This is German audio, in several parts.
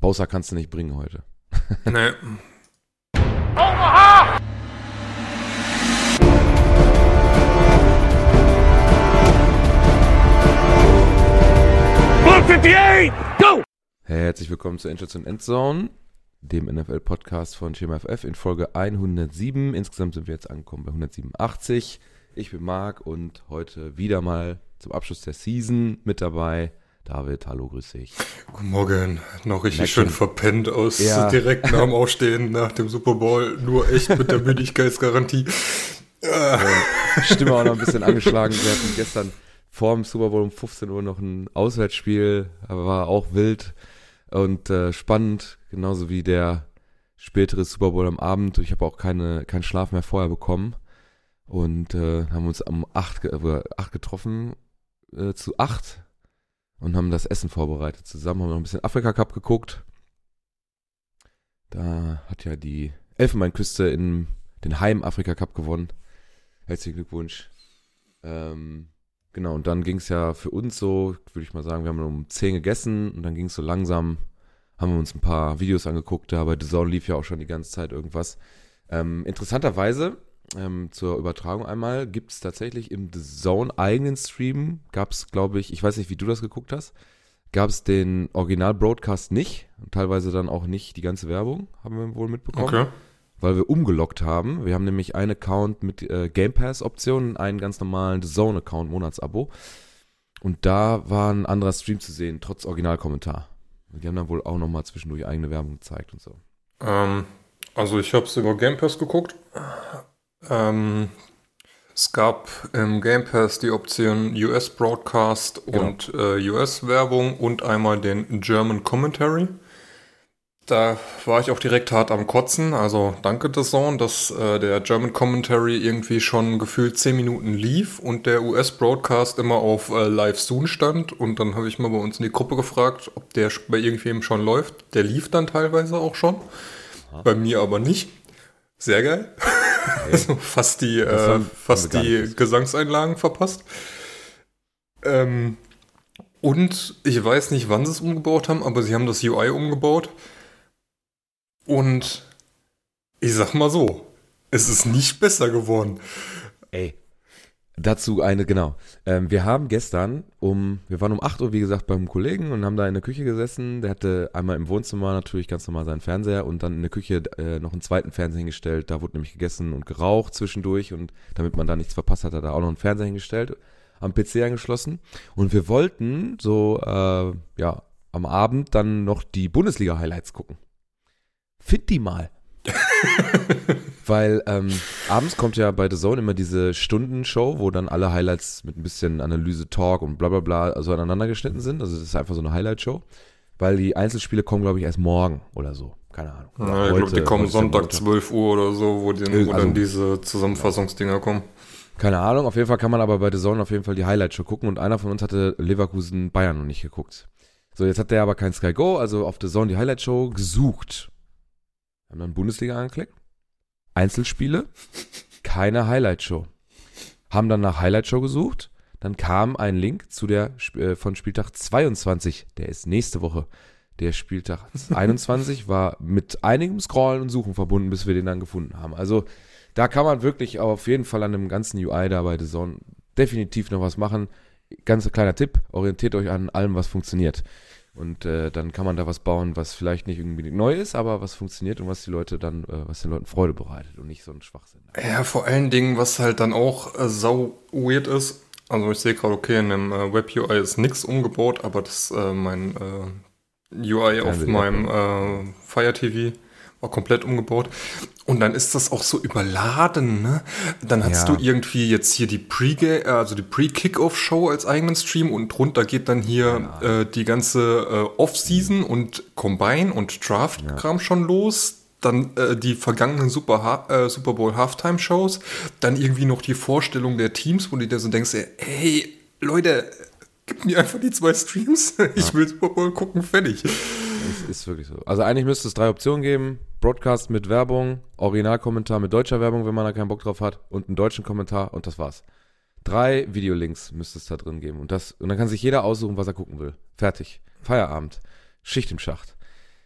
Bowser kannst du nicht bringen heute. Nee. Hey, herzlich willkommen zu Endstation Endzone, dem NFL-Podcast von FF in Folge 107. Insgesamt sind wir jetzt angekommen bei 187. Ich bin Marc und heute wieder mal zum Abschluss der Season mit dabei. David, hallo, grüß dich. Guten Morgen. Noch richtig schön verpennt aus Ja. direkt nach dem Aufstehen nach dem Super Bowl. Nur echt mit der Müdigkeitsgarantie. Stimme auch noch ein bisschen angeschlagen. Wir hatten gestern vor dem Super Bowl um 15 Uhr noch ein Auswärtsspiel, aber war auch wild und äh, spannend, genauso wie der spätere Super Bowl am Abend. Ich habe auch keine, keinen Schlaf mehr vorher bekommen und äh, haben uns um 8, ge äh, acht getroffen, äh, zu 8 und haben das Essen vorbereitet zusammen, haben noch ein bisschen Afrika Cup geguckt. Da hat ja die Elfenbeinküste in den Heim Afrika Cup gewonnen. Herzlichen Glückwunsch. Ähm, genau, und dann ging es ja für uns so, würde ich mal sagen, wir haben um 10 gegessen und dann ging es so langsam, haben wir uns ein paar Videos angeguckt, da bei The Zone lief ja auch schon die ganze Zeit irgendwas. Ähm, interessanterweise, ähm, zur Übertragung einmal, gibt es tatsächlich im The Zone eigenen Stream, gab es, glaube ich, ich weiß nicht, wie du das geguckt hast, gab es den Original-Broadcast nicht und teilweise dann auch nicht die ganze Werbung, haben wir wohl mitbekommen Okay. weil wir umgelockt haben. Wir haben nämlich einen Account mit äh, Game Pass Optionen, einen ganz normalen The Zone Account Monatsabo. Und da war ein anderer Stream zu sehen, trotz Originalkommentar. Die haben dann wohl auch nochmal zwischendurch eigene Werbung gezeigt und so. Ähm, also ich habe es über Game Pass geguckt. Ähm, es gab im Game Pass die Option US Broadcast Genau. und äh, US Werbung und einmal den German Commentary. Da war ich auch direkt hart am Kotzen. Also danke The Zone, dass äh, der German Commentary irgendwie schon gefühlt 10 Minuten lief und der US Broadcast immer auf äh, Live Soon stand. Und dann habe ich mal bei uns in die Gruppe gefragt, ob der bei irgendwem schon läuft. Der lief dann teilweise auch schon. Bei mir aber nicht. Sehr geil. also fast die, äh, fast die Gesangseinlagen verpasst. Ähm, und ich weiß nicht, wann sie es umgebaut haben, aber sie haben das UI umgebaut. Und ich sag mal so, es ist nicht besser geworden. Ey. Dazu eine, genau. Ähm, wir haben gestern um, wir waren um 8 Uhr, wie gesagt, beim Kollegen und haben da in der Küche gesessen. Der hatte einmal im Wohnzimmer natürlich ganz normal seinen Fernseher und dann in der Küche äh, noch einen zweiten Fernseher hingestellt. Da wurde nämlich gegessen und geraucht zwischendurch und damit man da nichts verpasst hat, hat er auch noch einen Fernseher hingestellt, am PC angeschlossen. Und wir wollten so, äh, ja, am Abend dann noch die Bundesliga-Highlights gucken. Find die mal. Weil ähm, abends kommt ja bei The Zone immer diese Stundenshow, wo dann alle Highlights mit ein bisschen Analyse, Talk und bla bla bla so aneinander geschnitten sind. Also das ist einfach so eine Highlight-Show. Weil die Einzelspiele kommen, glaube ich, erst morgen oder so. Keine Ahnung. Ja, ich glaube, die kommen Sonntag Montag. 12 Uhr oder so, wo, die, wo Also- dann diese Zusammenfassungsdinger kommen. Keine Ahnung, auf jeden Fall kann man aber bei The Zone auf jeden Fall die Highlight-Show gucken und einer von uns hatte Leverkusen Bayern noch nicht geguckt. So, jetzt hat der aber kein Sky Go, also auf The Zone die Highlight-Show gesucht. Haben dann Bundesliga angeklickt. Einzelspiele, keine Highlight-Show. Haben dann nach Highlight-Show gesucht, dann kam ein Link zu der äh, von Spieltag 22, der ist nächste Woche. Der Spieltag 21 war mit einigem Scrollen und Suchen verbunden, bis wir den dann gefunden haben. Also da kann man wirklich auf jeden Fall an dem ganzen UI da bei The Zone definitiv noch was machen. Ganz kleiner Tipp, orientiert euch an allem, was funktioniert. Und äh, dann kann man da was bauen, was vielleicht nicht irgendwie neu ist, aber was funktioniert und was die Leute dann, äh, was den Leuten Freude bereitet und nicht so ein Schwachsinn. Ja, vor allen Dingen, was halt dann auch äh, sau weird ist. Also ich sehe gerade, okay, in dem äh, Web-UI ist nichts umgebaut, aber das äh, mein äh, UI auf meinem äh, Fire TV war komplett umgebaut. Und dann ist das auch so überladen, ne? Dann hast Ja. du irgendwie jetzt hier die Pre, also die Pre-Kickoff-Show als eigenen Stream und drunter geht dann hier äh, die ganze äh, Off-Season und Combine und Draft-Kram schon los. Dann äh, die vergangenen Super, äh, Super Bowl Halftime-Shows. Dann irgendwie noch die Vorstellung der Teams, wo du dir so denkst, ey, hey, Leute, gib mir einfach die zwei Streams. Ich will Super Bowl gucken, fertig. Es ist wirklich so. Also eigentlich müsste es drei Optionen geben. Broadcast mit Werbung, Originalkommentar mit deutscher Werbung, wenn man da keinen Bock drauf hat, und einen deutschen Kommentar und das war's. Drei Videolinks müsste es da drin geben. Und, das, und dann kann sich jeder aussuchen, was er gucken will. Fertig. Feierabend. Schicht im Schacht.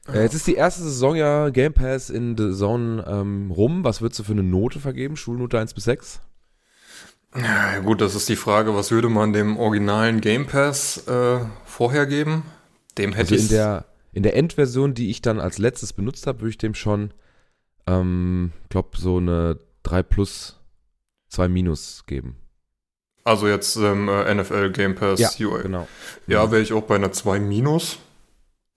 Äh, jetzt ist die erste Saison ja Game Pass in The Zone ähm, rum. Was würdest du für eine Note vergeben? Schulnote 1 bis 6? Ja, gut, das ist die Frage, was würde man dem originalen Game Pass äh, vorher geben? Dem hätte Also ich in der, in der Endversion, die ich dann als letztes benutzt habe, würde ich dem schon, ähm, glaube so eine 3 plus 2 minus geben. also jetzt ähm, äh, NFL Game Pass UI. genau. Ja, wäre ich auch bei einer 2 minus.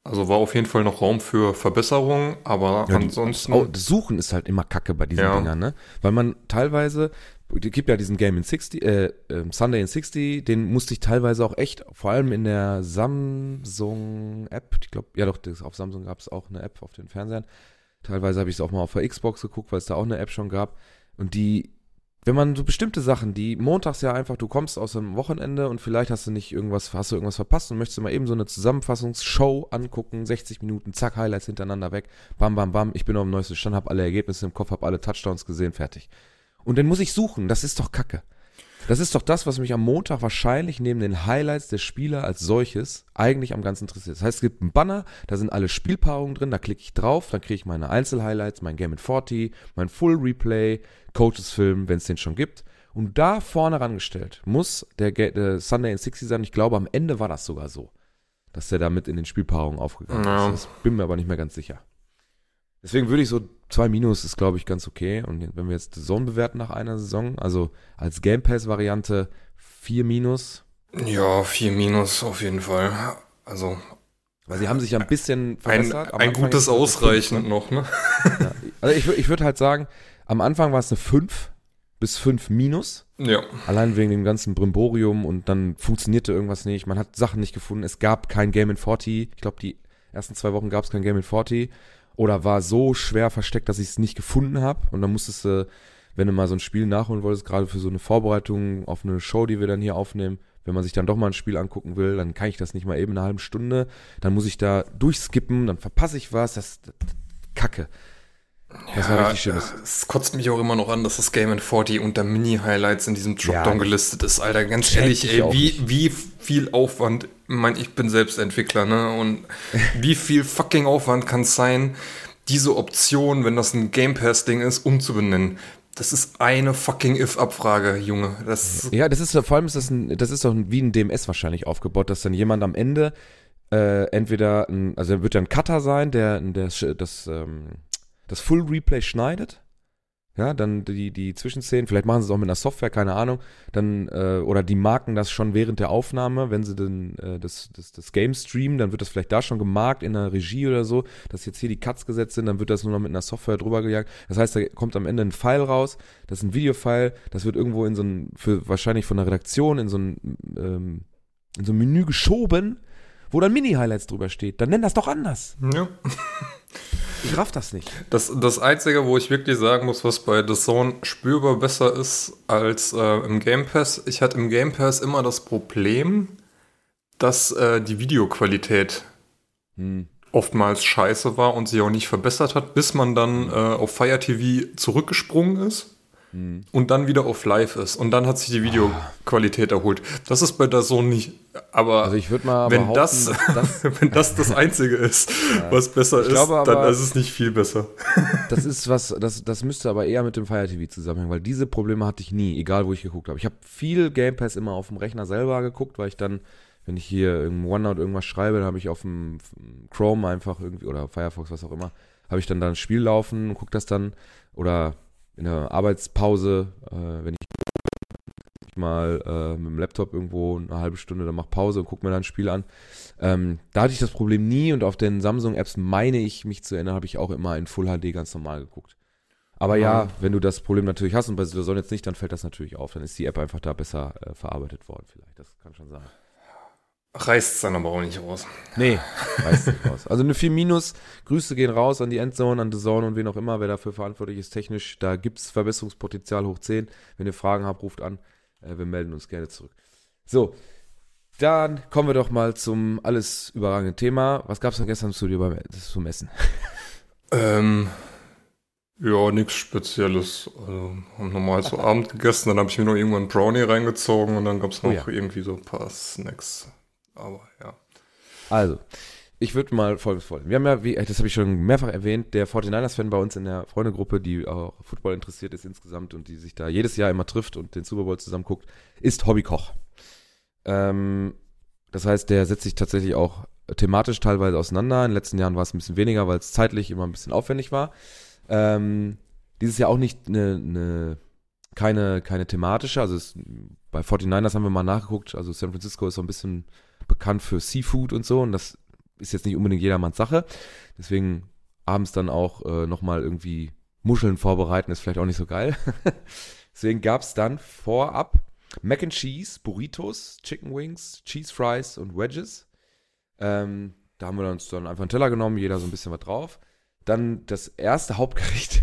Also war auf jeden Fall noch Raum für Verbesserungen, aber Ja, die- ansonsten. Oh, das Suchen ist halt immer kacke bei diesen Ja. Dingern, ne? Weil man teilweise, es gibt ja diesen Game in 60, äh, ähm, Sunday in 60, den musste ich teilweise auch echt, vor allem in der Samsung-App, ich glaube, ja doch, das, auf Samsung gab es auch eine App auf den Fernsehern. Teilweise habe ich es auch mal auf der Xbox geguckt, weil es da auch eine App schon gab. Und die, wenn man so bestimmte Sachen, die montags ja einfach, du kommst aus einem Wochenende und vielleicht hast du nicht irgendwas, hast du irgendwas verpasst und möchtest mal eben so eine Zusammenfassungsshow angucken, 60 Minuten, zack, Highlights hintereinander weg, bam, bam, bam, ich bin auf dem neuesten Stand, habe alle Ergebnisse im Kopf, habe alle Touchdowns gesehen, fertig. Und dann muss ich suchen, das ist doch Kacke. Das ist doch das, was mich am Montag wahrscheinlich neben den Highlights der Spieler als solches eigentlich am ganzen interessiert. Das heißt, es gibt einen Banner, da sind alle Spielpaarungen drin, da klicke ich drauf, dann kriege ich meine Einzelhighlights, mein Game in 40, mein Full Replay, Coaches Film, wenn es den schon gibt. Und da vorne rangestellt muss der, der Sunday in 60 sein. Ich glaube, am Ende war das sogar so, dass der da mit in den Spielpaarungen aufgegangen Ja. ist. Das bin mir aber nicht mehr ganz sicher. Deswegen würde ich so 2 Minus ist, glaube ich, ganz okay. Und wenn wir jetzt die Zone bewerten nach einer Saison, also als Game Pass-Variante 4 Minus, Ja, 4 minus auf jeden Fall. Also weil sie haben sich ja ein bisschen ein, verbessert. Ein Anfang gutes Ausreichen fünf, noch, ne? ne? Ja. Also ich, ich würde halt sagen, am Anfang war es eine 5 bis 5 Minus. Ja. Allein wegen dem ganzen Brimborium und dann funktionierte irgendwas nicht. Man hat Sachen nicht gefunden. Es gab kein Game in 40. Ich glaube, die ersten zwei Wochen gab es kein Game in 40. Oder war so schwer versteckt, dass ich es nicht gefunden habe. Und dann musstest du, wenn du mal so ein Spiel nachholen wolltest, gerade für so eine Vorbereitung auf eine Show, die wir dann hier aufnehmen, wenn man sich dann doch mal ein Spiel angucken will, dann kann ich das nicht mal eben in einer halben Stunde. Dann muss ich da durchskippen, dann verpasse ich was. Das, das Kacke. Das war richtig schön. Es kotzt mich auch immer noch an, dass das Game in 40 unter Mini-Highlights in diesem Dropdown Ja, gelistet ist. Alter, ganz ehrlich, ich ey, wie, wie viel Aufwand, ich meine, ich bin selbst Entwickler, ne? Und wie viel fucking Aufwand kann es sein, diese Option, wenn das ein Game Pass-Ding ist, umzubenennen? Das ist eine fucking If-Abfrage, Junge. Das Ja, das ist vor allem ist das ein, das ist doch wie ein DMS wahrscheinlich aufgebaut, dass dann jemand am Ende äh, entweder ein, also er wird ja ein Cutter sein, der, der das, ähm, das Full Replay schneidet. Ja, dann die, die Zwischenszenen, vielleicht machen sie es auch mit einer Software, keine Ahnung, dann, äh, oder die marken das schon während der Aufnahme, wenn sie dann äh, das, das, das Game streamen, dann wird das vielleicht da schon gemarkt in der Regie oder so, dass jetzt hier die Cuts gesetzt sind, dann wird das nur noch mit einer Software drüber gejagt. Das heißt, da kommt am Ende ein File raus, das ist ein Videofile, das wird irgendwo in so ein, für wahrscheinlich von der Redaktion in so ein, ähm, in so ein Menü geschoben, wo dann Mini-Highlights drüber steht. Dann nenn das doch anders. ja. Ich raff das nicht. Das, das Einzige, wo ich wirklich sagen muss, was bei The Zone spürbar besser ist als äh, im Game Pass, ich hatte im Game Pass immer das Problem, dass äh, die Videoqualität Hm. oftmals scheiße war und sich auch nicht verbessert hat, bis man dann äh, auf Fire TV zurückgesprungen ist Hm. und dann wieder auf Live ist. Und dann hat sich die Videoqualität erholt. Das ist bei der Zone nicht. Aber Also ich würde mal wenn das, das, wenn das das Einzige ist, was besser ist, aber- dann ist es nicht viel besser. das ist was, das, das müsste aber eher mit dem Fire TV zusammenhängen, weil diese Probleme hatte ich nie, egal wo ich geguckt habe. Ich habe viel Game Pass immer auf dem Rechner selber geguckt, weil ich dann, wenn ich hier im OneNote irgendwas schreibe, dann habe ich auf dem Chrome einfach irgendwie oder Firefox, was auch immer, habe ich dann da ein Spiel laufen und gucke das dann oder in der Arbeitspause, äh, wenn ich mal äh, mit dem Laptop irgendwo eine halbe Stunde, dann mach Pause und guck mir dann ein Spiel an. Ähm, da hatte ich das Problem nie und auf den Samsung-Apps meine ich mich zu erinnern, habe ich auch immer in Full HD ganz normal geguckt. Aber ja, Ja. wenn du das Problem natürlich hast und bei Saison jetzt nicht, dann fällt das natürlich auf. Dann ist die App einfach da besser äh, verarbeitet worden, vielleicht. Das kann schon sein. Reißt es dann aber auch nicht raus. Nee, weiß nicht raus. Also eine 4 Minus, Grüße gehen raus an die Endzone, an The Zone und wen auch immer, wer dafür verantwortlich ist technisch. Da gibt es Verbesserungspotenzial hoch 10. Wenn ihr Fragen habt, ruft an. Äh, wir melden uns gerne zurück. So, dann kommen wir doch mal zum alles überragenden Thema. Was gab es denn gestern zu dir beim zum Essen? Ähm, ja, nichts Spezielles. Also, haben normal zu Abend gegessen, dann habe ich mir noch irgendwann Brownie reingezogen und dann gab es noch Oh ja. irgendwie so ein paar Snacks. Aber ja. Also, ich würde mal folgendes folgen. Wir haben ja, wie, das habe ich schon mehrfach erwähnt, der 49ers-Fan bei uns in der Freundegruppe, die auch Football interessiert ist insgesamt und die sich da jedes Jahr immer trifft und den Super Bowl zusammen guckt, ist Hobbykoch. Ähm, das heißt, der setzt sich tatsächlich auch thematisch teilweise auseinander. In den letzten Jahren war es ein bisschen weniger, weil es zeitlich immer ein bisschen aufwendig war. Ähm, dieses Jahr auch nicht eine, eine keine, keine thematische, also es, bei 49ers haben wir mal nachgeguckt, also San Francisco ist so ein bisschen bekannt für Seafood und so und das ist jetzt nicht unbedingt jedermanns Sache. Deswegen abends dann auch äh, nochmal irgendwie Muscheln vorbereiten, ist vielleicht auch nicht so geil. Deswegen gab es dann vorab Mac and Cheese, Burritos, Chicken Wings, Cheese Fries und Wedges. Ähm, da haben wir uns dann einfach einen Teller genommen, jeder so ein bisschen was drauf. Dann das erste Hauptgericht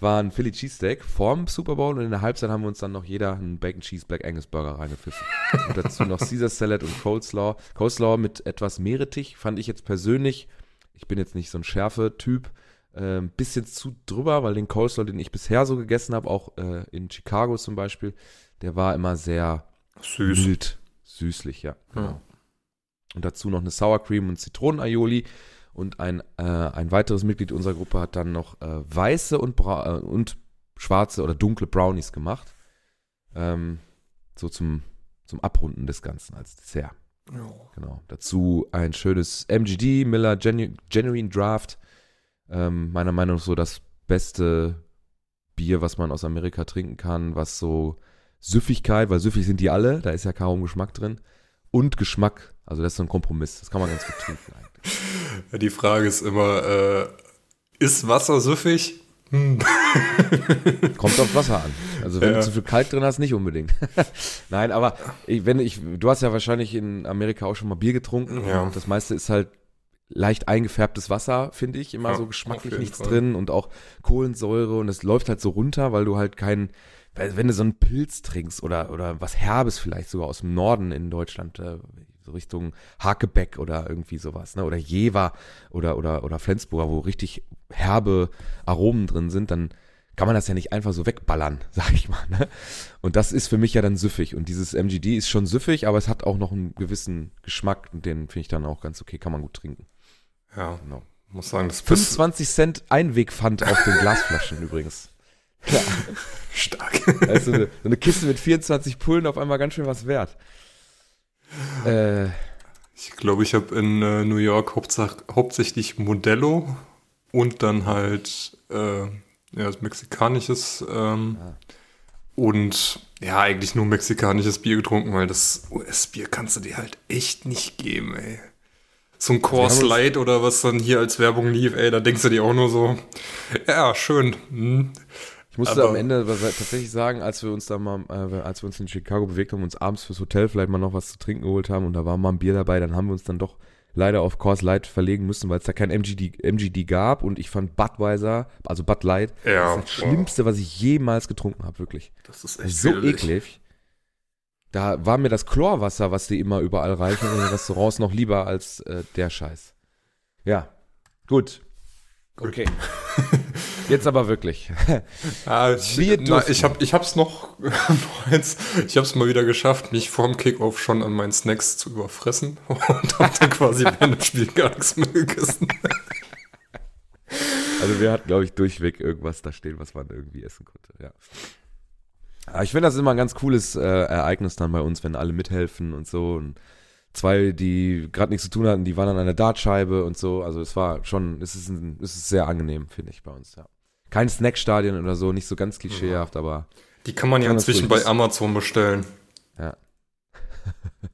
war ein Philly Cheesesteak vorm Super Bowl und in der Halbzeit haben wir uns dann noch jeder einen Bacon Cheese Black Angus Burger reingepfiffen. und dazu noch Caesar Salad und Coleslaw. Coleslaw mit etwas Meerrettich fand ich jetzt persönlich, ich bin jetzt nicht so ein Schärfe-Typ, äh, ein bisschen zu drüber, weil den Coleslaw, den ich bisher so gegessen habe, auch äh, in Chicago zum Beispiel, der war immer sehr Süß. mild, süßlich, ja. Genau. Ja. Und dazu noch eine Sour Cream und Zitronen-Aioli. Und ein, äh, ein weiteres Mitglied unserer Gruppe hat dann noch äh, weiße und, äh, und schwarze oder dunkle Brownies gemacht. Ähm, so zum, zum Abrunden des Ganzen als Dessert. Genau. Dazu ein schönes MGD, Miller Genu Genuine Draft. Ähm, meiner Meinung nach so das beste Bier, was man aus Amerika trinken kann, was so Süffigkeit, weil süffig sind die alle, da ist ja kaum Geschmack drin. Und Geschmack, also das ist so ein Kompromiss, das kann man ganz gut trinken eigentlich. Die Frage ist immer, äh, ist Wasser süffig? Hm. Kommt auf Wasser an. Also wenn Ja. du zu viel Kalk drin hast, nicht unbedingt. Nein, aber ich, wenn ich, du hast ja wahrscheinlich in Amerika auch schon mal Bier getrunken. Ja. Und das meiste ist halt leicht eingefärbtes Wasser, finde ich. Immer Ja, so geschmacklich nichts Fall. drin und auch Kohlensäure und es läuft halt so runter, weil du halt keinen, wenn du so einen Pilz trinkst oder, oder was Herbes vielleicht sogar aus dem Norden in Deutschland, äh, so Richtung Hakebeck oder irgendwie sowas, ne? Oder Jever oder, oder, oder Flensburger, wo richtig herbe Aromen drin sind, dann kann man das ja nicht einfach so wegballern, sag ich mal. Ne? Und das ist für mich ja dann süffig. Und dieses MGD ist schon süffig, aber es hat auch noch einen gewissen Geschmack und den finde ich dann auch ganz okay, kann man gut trinken. Ja, Genau. muss sagen, das bist 25 Cent Einwegpfand auf den Glasflaschen übrigens. Ja, stark. also eine, so eine Kiste mit 24 Pullen auf einmal ganz schön was wert. Äh, Ich glaube, ich habe in äh, New York hauptsächlich Modello und dann halt äh, ja, mexikanisches ähm, Ja. und ja, eigentlich nur mexikanisches Bier getrunken, weil das US-Bier kannst du dir halt echt nicht geben, ey. So ein Coors Light oder was dann hier als Werbung lief, ey, da denkst du dir auch nur so, ja, schön. Hm. Ich musste Aber- am Ende tatsächlich sagen, als wir uns da mal, äh, als wir uns in Chicago bewegt haben, uns abends fürs Hotel vielleicht mal noch was zu trinken geholt haben und da war mal ein Bier dabei, dann haben wir uns dann doch leider auf Coors Light verlegen müssen, weil es da kein MGD, MGD gab und ich fand Budweiser, also Bud Light, Ja, das, das Schlimmste, was ich jemals getrunken habe, wirklich. Das ist echt so widerlich. eklig. Da war mir das Chlorwasser, was die immer überall reichen in den Restaurants, noch lieber als äh, der Scheiß. Ja, gut. Okay. Jetzt aber wirklich. Ah, ich, na, ich, hab, ich hab's noch, ich hab's mal wieder geschafft, mich vorm Kickoff schon an meinen Snacks zu überfressen und hab dann quasi während dem Spiel gar nichts mehr gegessen. Also wir hatten, glaube ich, durchweg irgendwas da stehen, was man irgendwie essen konnte, ja. Aber ich finde das immer ein ganz cooles äh, Ereignis dann bei uns, wenn alle mithelfen und so. Und zwei, die gerade nichts zu tun hatten, die waren an einer Dartscheibe und so. Also es war schon, es ist, ein, es ist sehr angenehm, finde ich, bei uns, ja. Kein Snackstadion oder so, nicht so ganz klischeehaft, aber Die kann man ja inzwischen bei Amazon bestellen. Ja.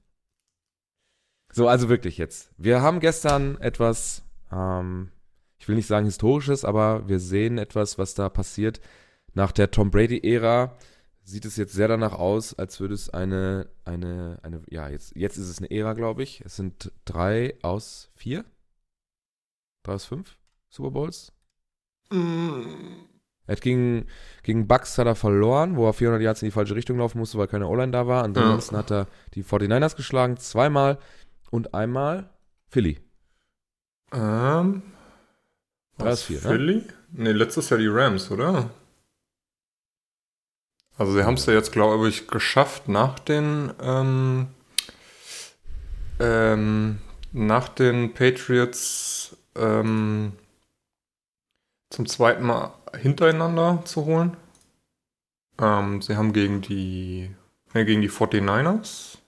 so, also wirklich jetzt. Wir haben gestern etwas, ähm, ich will nicht sagen historisches, aber wir sehen etwas, was da passiert. Nach der Tom Brady-Ära sieht es jetzt sehr danach aus, als würde es eine, eine, eine, ja, jetzt, jetzt ist es eine Ära, glaube ich. Es sind drei aus vier? Drei aus fünf Super Bowls? Er hat gegen, gegen Bucks hat er verloren, wo er 400 Yards in die falsche Richtung laufen musste, weil keine O-Line da war. Ansonsten hat er die 49ers geschlagen, zweimal und einmal Philly. Ähm, Drei was, aus vier, ne? Philly? Nee, letztes Jahr die Rams, oder? Also sie haben es ja jetzt, glaube ich, geschafft nach den ähm, ähm, nach den Patriots ähm, zum zweiten Mal hintereinander zu holen. Ähm, sie haben gegen die, äh, gegen die 49ers.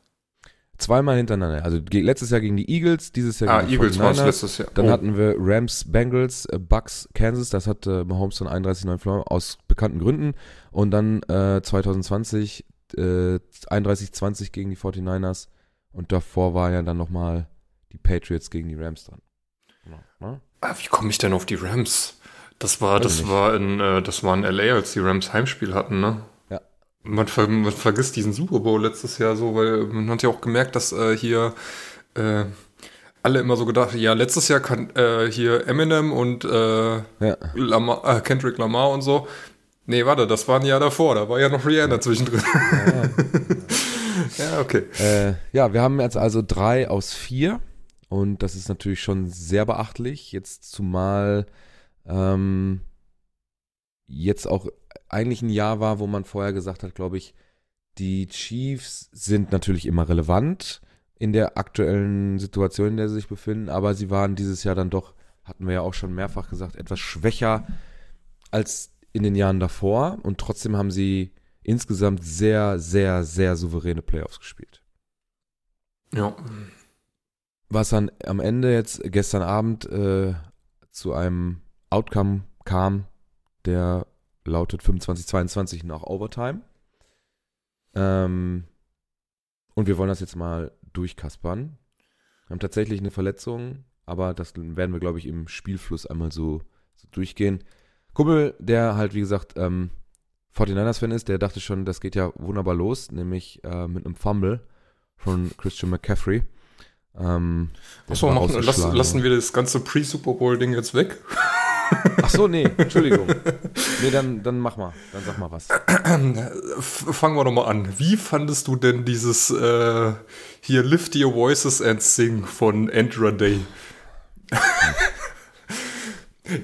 Zweimal hintereinander. Also letztes Jahr gegen die Eagles, dieses Jahr Ah, gegen die Eagles war es 49ers. letztes Jahr. Dann Oh. hatten wir Rams, Bengals, äh, Bucks, Kansas. Das hat äh, Mahomes dann 31-9 verloren, aus bekannten Gründen. Und dann äh, 2020 äh, 31-20 gegen die 49ers. Und davor war ja dann nochmal die Patriots gegen die Rams dran. Genau, ne? Ah, wie komme ich denn auf die Rams? Das war, Weiß das nicht. war in, äh, das war in LA, als die Rams Heimspiel hatten, ne? Ja. Man, ver man vergisst diesen Super Bowl letztes Jahr so, weil man hat ja auch gemerkt, dass äh, hier äh, alle immer so gedacht, ja, letztes Jahr kann äh, hier Eminem und äh, Ja. Lamar, äh, Kendrick Lamar und so. Nee, warte, das war ein Jahr davor, da war ja noch Rihanna zwischendrin. ja, okay. Äh, ja, wir haben jetzt also drei aus vier und das ist natürlich schon sehr beachtlich. Jetzt zumal ähm, jetzt auch eigentlich ein Jahr war, wo man vorher gesagt hat, glaube ich, die Chiefs sind natürlich immer relevant in der aktuellen Situation, in der sie sich befinden, aber sie waren dieses Jahr dann doch, hatten wir ja auch schon mehrfach gesagt, etwas schwächer als in den Jahren davor und trotzdem haben sie insgesamt sehr, sehr, sehr souveräne Playoffs gespielt. Ja. Was dann am Ende jetzt gestern Abend äh, zu einem Outcome kam, der lautet 25-22 nach Overtime. Ähm, und wir wollen das jetzt mal durchkaspern. Wir haben tatsächlich eine Verletzung, aber das werden wir, glaube ich, im Spielfluss einmal so, so durchgehen. Kumpel, der halt, wie gesagt, ähm, 49ers-Fan ist, der dachte schon, das geht ja wunderbar los, nämlich äh, mit einem Fumble von Christian McCaffrey. Ähm, Achso, machen, lass, ausgeschlagen. lassen wir das ganze Pre-Super Bowl-Ding jetzt weg. Ach so, nee, Entschuldigung. nee, dann, dann mach mal. Dann sag mal was. Fangen wir doch mal an. Wie fandest du denn dieses äh, hier Lift Your Voices and Sing von Andra Day?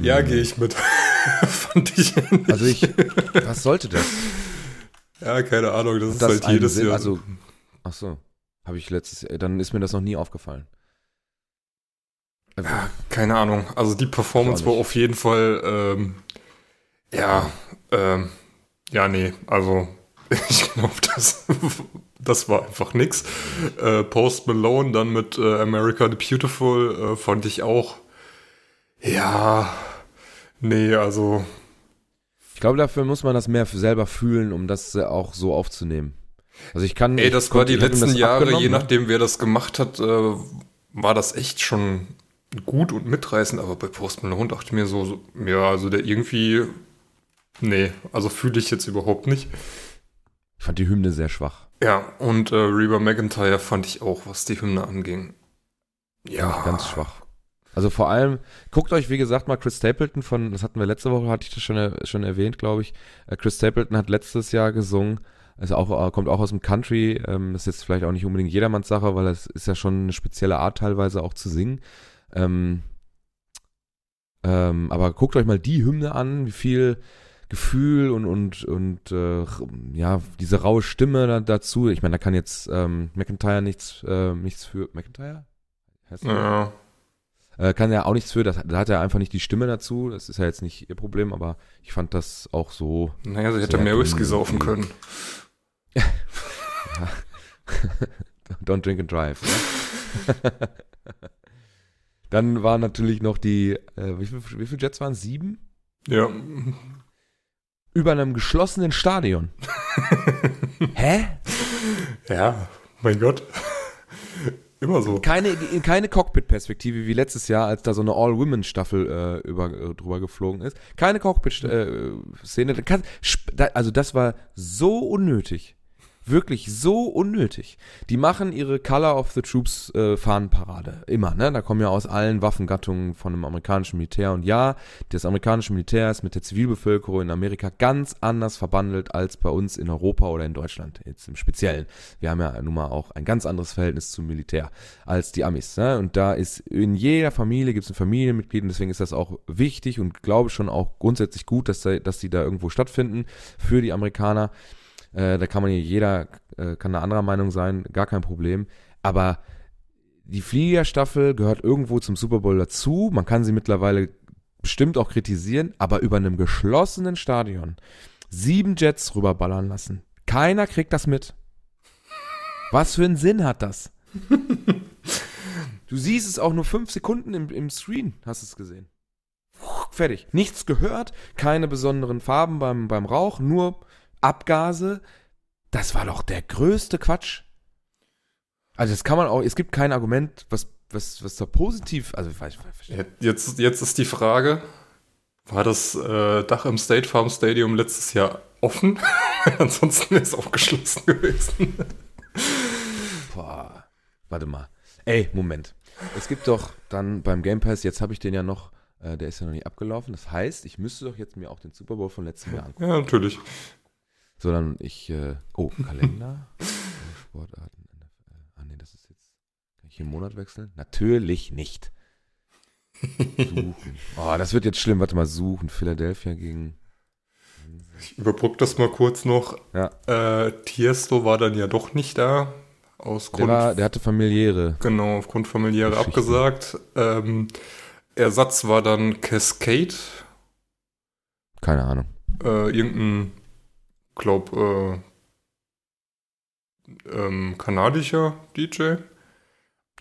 ja, gehe ich mit. Fand ich nicht. Also ich, was sollte das? ja, keine Ahnung, das ist das halt einen jedes Jahr. Also, ach so, habe ich letztes Jahr, dann ist mir das noch nie aufgefallen. Also, Ja, keine Ahnung. Also die Performance war auf jeden Fall, ähm, ja, ähm, ja, nee, also ich glaube, das, das war einfach nix. Äh, Post Malone dann mit äh, America the Beautiful äh, fand ich auch, ja, nee, also ich glaube, dafür muss man das mehr selber fühlen, um das äh, auch so aufzunehmen. Also ich kann. ey, ich das war die ich hab ihm letzten Jahre, je nachdem wer das gemacht hat, äh, war das echt schon gut und mitreißend, aber bei Post Malone dachte ich mir so, so ja, also der irgendwie, nee, also fühle ich jetzt überhaupt nicht. Ich fand die Hymne sehr schwach. Ja, und äh, Reba McIntyre fand ich auch, was die Hymne anging. Ja, Ganz schwach. Also vor allem, guckt euch, wie gesagt, mal Chris Stapleton von, das hatten wir letzte Woche, hatte ich das schon, er- schon erwähnt, glaube ich. Äh, Chris Stapleton hat letztes Jahr gesungen, also auch, äh, kommt auch aus dem Country, ähm, das ist jetzt vielleicht auch nicht unbedingt jedermanns Sache, weil das ist ja schon eine spezielle Art teilweise auch zu singen. Ähm, ähm, aber guckt euch mal die Hymne an, wie viel Gefühl und und und äh, ja diese raue Stimme da, dazu. Ich meine, da kann jetzt ähm, McIntyre nichts äh, nichts für McIntyre. Heißt ja, Äh, kann er auch nichts für, das, da hat er einfach nicht die Stimme dazu, das ist ja jetzt nicht ihr Problem, aber ich fand das auch so. naja, sie hätte mehr Whisky saufen können. Don't drink and drive. Ja? Dann waren natürlich noch die, äh, wie, viel, wie viele Jets waren es? Sieben? Ja, Über einem geschlossenen Stadion. Hä? ja, mein Gott. Immer so. Keine, keine Cockpit-Perspektive wie letztes Jahr, als da so eine All-Women-Staffel äh, über, äh, drüber geflogen ist. Keine Cockpit-Szene. also das war so unnötig. Wirklich so unnötig. Die machen ihre Color of the Troops äh, Fahnenparade. Immer, ne? Da kommen ja aus allen Waffengattungen von dem amerikanischen Militär. Und ja, das amerikanische Militär ist mit der Zivilbevölkerung in Amerika ganz anders verbandelt als bei uns in Europa oder in Deutschland. Jetzt im Speziellen. Wir haben ja nun mal auch ein ganz anderes Verhältnis zum Militär als die Amis. Ne? Und da ist in jeder Familie gibt es ein Familienmitglied und deswegen ist das auch wichtig und glaube schon auch grundsätzlich gut, dass, da, dass die da irgendwo stattfinden für die Amerikaner. Äh, da kann man hier, jeder äh, kann eine anderer Meinung sein, gar kein Problem. Aber die Fliegerstaffel gehört irgendwo zum Super Bowl dazu. Man kann sie mittlerweile bestimmt auch kritisieren, aber über einem geschlossenen Stadion sieben Jets rüberballern lassen. Keiner kriegt das mit. Was für einen Sinn hat das? Du siehst es auch nur fünf Sekunden im, im Screen, hast es gesehen. Fertig. Nichts gehört, keine besonderen Farben beim, beim Rauch, nur Abgase. Das war doch der größte Quatsch. Also das kann man auch, es gibt kein Argument, was, was, was da positiv, also ich ich Jetzt, jetzt ist die Frage, war das äh, Dach im State Farm Stadium letztes Jahr offen? Ansonsten wäre es auch geschlossen gewesen. Boah. Warte mal. Ey, Moment. Es gibt doch dann beim Game Pass, jetzt habe ich den ja noch, äh, der ist ja noch nicht abgelaufen. Das heißt, ich müsste doch jetzt mir auch den Super Bowl von letztem Jahr angucken. Ja, natürlich. So, dann ich, äh, oh, Kalender. Sportarten. NFL. Ah, nee, das ist jetzt, kann ich hier einen Monat wechseln? Natürlich nicht. Suchen. Oh, das wird jetzt schlimm. Warte mal, suchen. Philadelphia gegen, Ich überbrück das mal kurz noch. ja. Äh, Tiesto war dann ja doch nicht da. Aus Der, Grund, war, der hatte familiäre. genau, aufgrund familiäre abgesagt. Ähm, Ersatz war dann Cascade. Keine Ahnung. Äh, irgendein, glaub, äh, ähm, kanadischer DJ.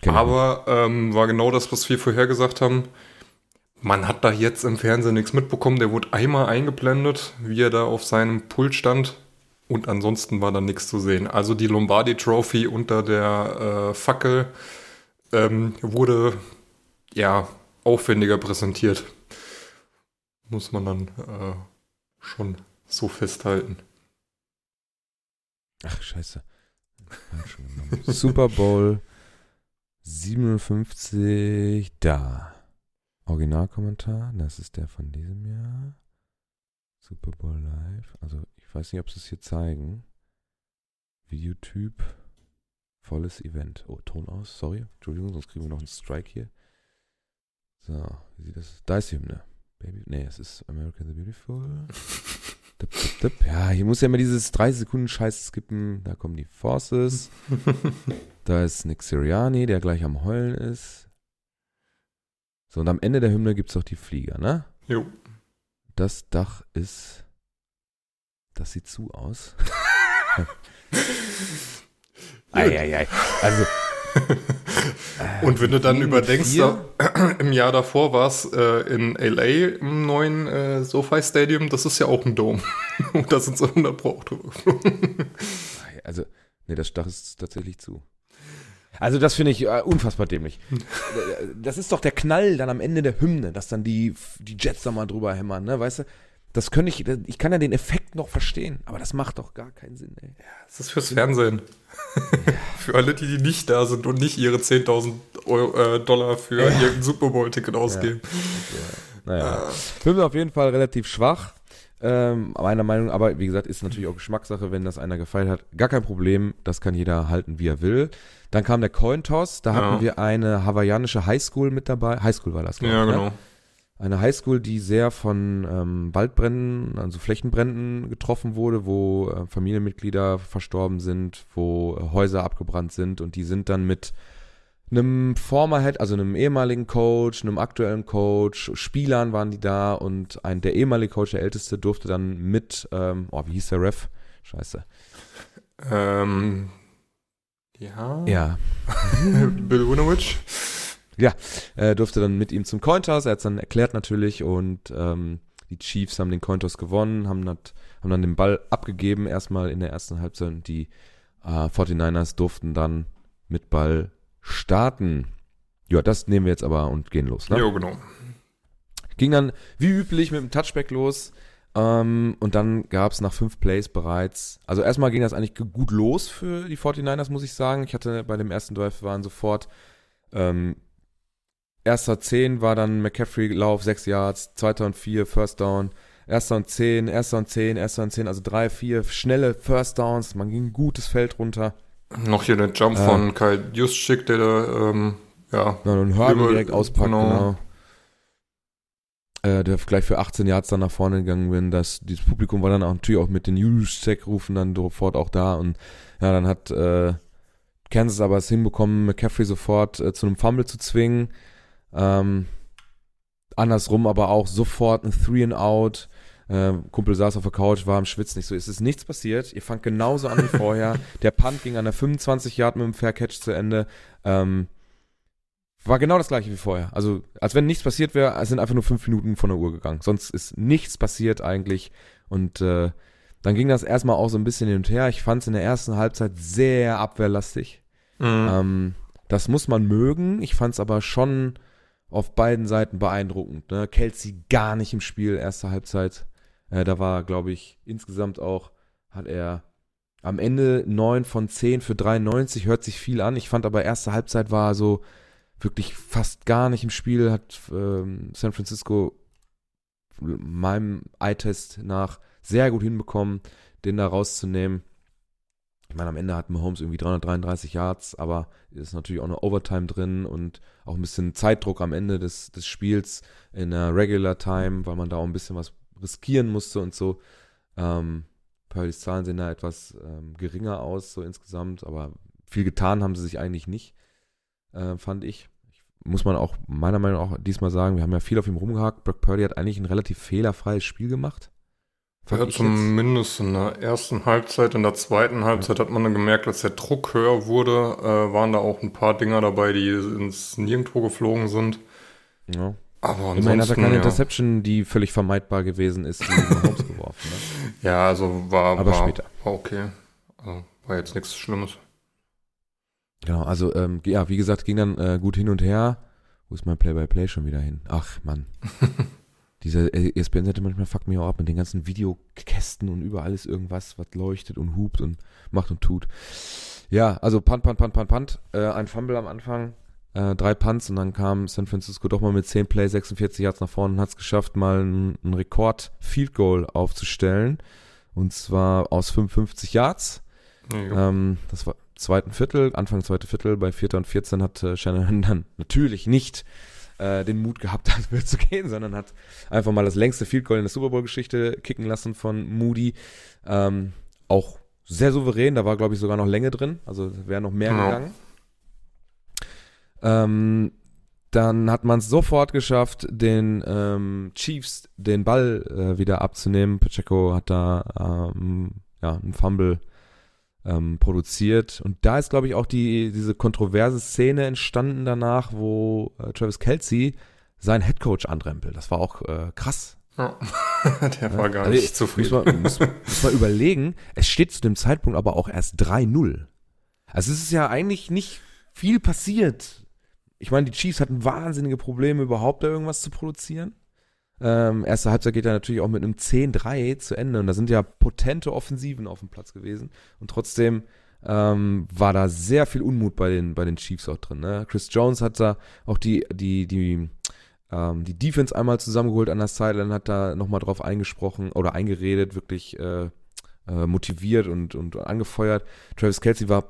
Ahnung. Aber ähm, war genau das, was wir vorher gesagt haben. Man hat da jetzt im Fernsehen nichts mitbekommen. Der wurde einmal eingeblendet, wie er da auf seinem Pult stand. Und ansonsten war da nichts zu sehen. Also die Lombardi Trophy unter der äh, Fackel ähm, wurde ja aufwendiger präsentiert. Muss man dann äh, schon so festhalten. Ach, scheiße. Super Bowl 57, da. Originalkommentar, das ist der von diesem Jahr. Super Bowl Live. Also, ich weiß nicht, ob sie es hier zeigen. Videotyp. Volles Event. Oh, Ton aus, sorry. Entschuldigung, sonst kriegen wir noch einen Strike hier. So, wie sieht das? Da ist die Hymne. Baby. Nee, es ist American the Beautiful. Dip, dip, dip. Ja, hier muss ja immer dieses 30 Sekunden Scheiß skippen. Da kommen die Forces. Da ist Nick Sirianni, der gleich am Heulen ist. So, und am Ende der Hymne gibt es auch die Flieger, ne? Jo. Das Dach ist. Das sieht zu aus. Eieiei. Also. Und wenn du dann Gegen überdenkst, da, im Jahr davor war es äh, in LA im neuen äh, SoFi Stadium, das ist ja auch ein Dom. Und da sind so 100 Pro auch drüber geflogen. Also, nee, das Dach ist tatsächlich zu. Also, das finde ich äh, unfassbar dämlich. Das ist doch der Knall dann am Ende der Hymne, dass dann die, die Jets da mal drüber hämmern, ne? Weißt du? Das könnte ich, ich kann ja den Effekt noch verstehen, aber das macht doch gar keinen Sinn, ey. Das ist fürs Fernsehen. für alle, die, die nicht da sind und nicht ihre 10.000 Euro- äh, Dollar für Ja. irgendein Super Bowl-Ticket ausgeben. Naja. Hymne auf jeden Fall relativ schwach. Ähm, meiner Meinung aber wie gesagt, ist natürlich auch Geschmackssache, wenn das einer gefeiert hat. Gar kein Problem, das kann jeder halten, wie er will. Dann kam der Coin Toss, da Ja. hatten wir eine hawaiianische Highschool mit dabei. Highschool war das, glaub Ja, ich, genau. Ne? Eine Highschool, die sehr von ähm, Waldbränden, also Flächenbränden getroffen wurde, wo äh, Familienmitglieder verstorben sind, wo äh, Häuser abgebrannt sind und die sind dann mit einem former Head, also einem ehemaligen Coach, einem aktuellen Coach, Spielern waren die da und ein der ehemalige Coach, der älteste, durfte dann mit, ähm, oh, wie hieß der Ref? Scheiße. Ähm, ja. Ja. Bill Winovich. Äh, durfte dann mit ihm zum Cointoss. Er hat es dann erklärt natürlich und ähm, die Chiefs haben den Cointoss gewonnen, haben, dat, haben dann den Ball abgegeben, erstmal in der ersten Halbzeit und die äh, 49ers durften dann mit Ball starten. Ja, das nehmen wir jetzt aber und gehen los. Ne? Jo, genau. Ging dann wie üblich mit dem Touchback los. Ähm, und dann gab es nach fünf Plays bereits, also erstmal ging das eigentlich gut los für die 49ers, muss ich sagen. Ich hatte bei dem ersten Drive waren sofort ähm, erster 10 war dann McCaffrey Lauf, 6 Yards, zweiter und 4, First Down, erster und 10, erster und 10, erster und 10, also drei, vier schnelle First Downs, man ging ein gutes Feld runter. Noch hier der Jump Äh. von Kyle Juszczyk, der da, ähm, ja, Ja, und Über- direkt auspackt, genau. genau. Äh, der gleich für 18 Yards dann nach vorne gegangen bin. Das, dieses Publikum war dann auch natürlich auch mit den Juszek-Rufen dann sofort auch da. Und ja, dann hat äh, Kansas aber es hinbekommen, McCaffrey sofort äh, zu einem Fumble zu zwingen. Ähm, andersrum aber auch sofort ein Three and Out. Äh, Kumpel saß auf der Couch, war am Schwitzen. Nicht so, es ist nichts passiert. Ihr fangt genauso an wie vorher. der Punt ging an der 25 Yard mit dem Fair Catch zu Ende. Ähm, war genau das gleiche wie vorher. Also, als wenn nichts passiert wäre, es sind einfach nur fünf Minuten von der Uhr gegangen. Sonst ist nichts passiert eigentlich. Und äh, dann ging das erstmal auch so ein bisschen hin und her. Ich fand es in der ersten Halbzeit sehr abwehrlastig. Mhm. Ähm, das muss man mögen. Ich fand es aber schon auf beiden Seiten beeindruckend. Ne? Kelsey gar nicht im Spiel, erste Halbzeit. Äh, da war, glaube ich, insgesamt auch, hat er am Ende 9 von 10 für 93, hört sich viel an. Ich fand aber erste Halbzeit war so wirklich fast gar nicht im Spiel, hat ähm, San Francisco meinem Eye-Test nach sehr gut hinbekommen, den da rauszunehmen. Ich meine, am Ende hat Mahomes irgendwie 333 Yards, aber ist natürlich auch eine Overtime drin und auch ein bisschen Zeitdruck am Ende des, des Spiels in der Regular Time, weil man da auch ein bisschen was riskieren musste und so. Ähm, Purdy's Zahlen sehen da etwas ähm, geringer aus, so insgesamt, aber viel getan haben sie sich eigentlich nicht, äh, fand ich muss man auch meiner Meinung nach diesmal sagen, wir haben ja viel auf ihm rumgehakt. Brock Purdy hat eigentlich ein relativ fehlerfreies Spiel gemacht. Ja, zumindest in der ersten Halbzeit. In der zweiten Halbzeit ja. hat man dann gemerkt, dass der Druck höher wurde. Äh, waren da auch ein paar Dinger dabei, die ins Nirgendwo geflogen sind. Ja. Aber Immerhin hat er keine ja. Interception, die völlig vermeidbar gewesen ist, die Holmes geworfen. Ne? Ja, also war, Aber war, später. war okay. Also war jetzt nichts Schlimmes. Genau, also ähm, ja, wie gesagt, ging dann äh, gut hin und her. Wo ist mein Play-by-Play -play schon wieder hin? Ach, Mann. Diese ESPN-Seite manchmal fuckt mich auch ab mit den ganzen Videokästen und überall ist irgendwas, was leuchtet und hupt und macht und tut. Ja, also Punt, Punt, Punt, Punt, Punt. Äh, ein Fumble am Anfang, äh, drei Punts und dann kam San Francisco doch mal mit 10 Play, 46 Yards nach vorne und hat es geschafft, mal einen, einen Rekord-Field Goal aufzustellen. Und zwar aus 55 Yards. Ja, ähm, das war zweiten Viertel, Anfang zweite Viertel, bei Vierter und 14 hat äh, Shanahan dann natürlich nicht äh, den Mut gehabt, das zu gehen, sondern hat einfach mal das längste Field Goal in der Super Bowl-Geschichte kicken lassen von Moody. Ähm, auch sehr souverän, da war, glaube ich, sogar noch Länge drin, also wäre noch mehr ja. gegangen. Ähm, dann hat man es sofort geschafft, den ähm, Chiefs den Ball äh, wieder abzunehmen. Pacheco hat da ähm, ja, einen Fumble ähm, produziert. Und da ist, glaube ich, auch die, diese kontroverse Szene entstanden danach, wo äh, Travis Kelsey seinen Headcoach anrempelt. Das war auch äh, krass. Ja. Der war gar also, nicht zufrieden. Muss man, muss, muss man überlegen, es steht zu dem Zeitpunkt aber auch erst 3-0. Also es ist ja eigentlich nicht viel passiert. Ich meine, die Chiefs hatten wahnsinnige Probleme, überhaupt da irgendwas zu produzieren. Ähm, erste Halbzeit geht ja natürlich auch mit einem 10-3 zu Ende und da sind ja potente Offensiven auf dem Platz gewesen und trotzdem ähm, war da sehr viel Unmut bei den, bei den Chiefs auch drin. Ne? Chris Jones hat da auch die, die, die, ähm, die Defense einmal zusammengeholt an der Sideline, hat da nochmal drauf eingesprochen oder eingeredet, wirklich äh, äh, motiviert und, und angefeuert. Travis Kelsey war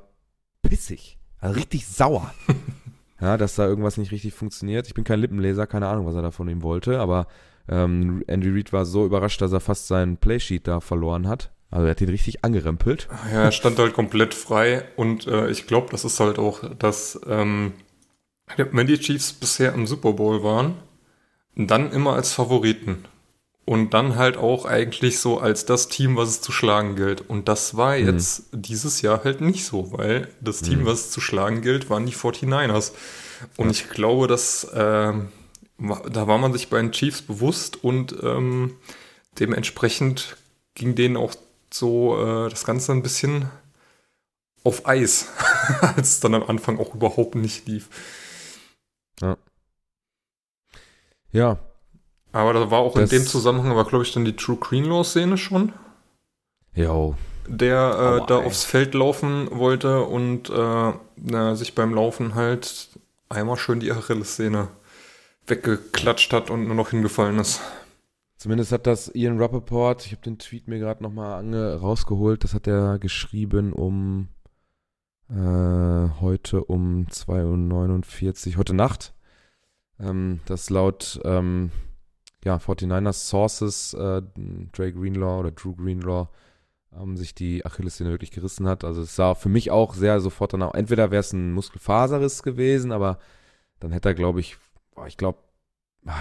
pissig, also richtig sauer. ja, dass da irgendwas nicht richtig funktioniert. Ich bin kein Lippenleser, keine Ahnung, was er da von ihm wollte, aber ähm, Andy Reid war so überrascht, dass er fast seinen Playsheet da verloren hat. Also er hat ihn richtig angerempelt. Ja, er stand halt komplett frei und äh, ich glaube, das ist halt auch, dass ähm, wenn die Chiefs bisher im Super Bowl waren, dann immer als Favoriten. Und dann halt auch eigentlich so als das Team, was es zu schlagen gilt. Und das war mhm. jetzt mhm. dieses Jahr halt nicht so, weil das Team, mhm. was es zu schlagen gilt, waren die 49ers. Und ja. ich glaube, dass äh, da war man sich bei den Chiefs bewusst und ähm, dementsprechend ging denen auch so äh, das Ganze ein bisschen auf Eis, als es dann am Anfang auch überhaupt nicht lief. Ja. Ja. Aber da war auch in dem Zusammenhang, war glaube ich dann die True Greenlaw-Szene schon. Jo. Der äh, da ey. aufs Feld laufen wollte und äh, na, sich beim Laufen halt einmal schön die Achilles-Szene weggeklatscht hat und nur noch hingefallen ist. Zumindest hat das Ian Rappaport, ich habe den Tweet mir gerade nochmal rausgeholt, das hat er geschrieben um äh, heute um 2.49 Uhr, heute Nacht. Ähm, das laut ähm, ja, 49ers Sources, äh, Dre Greenlaw oder Drew Greenlaw, ähm, sich die Achillessehne wirklich gerissen hat. Also es sah für mich auch sehr sofort danach. Entweder wäre es ein Muskelfaserriss gewesen, aber dann hätte er, glaube ich, boah, ich glaube,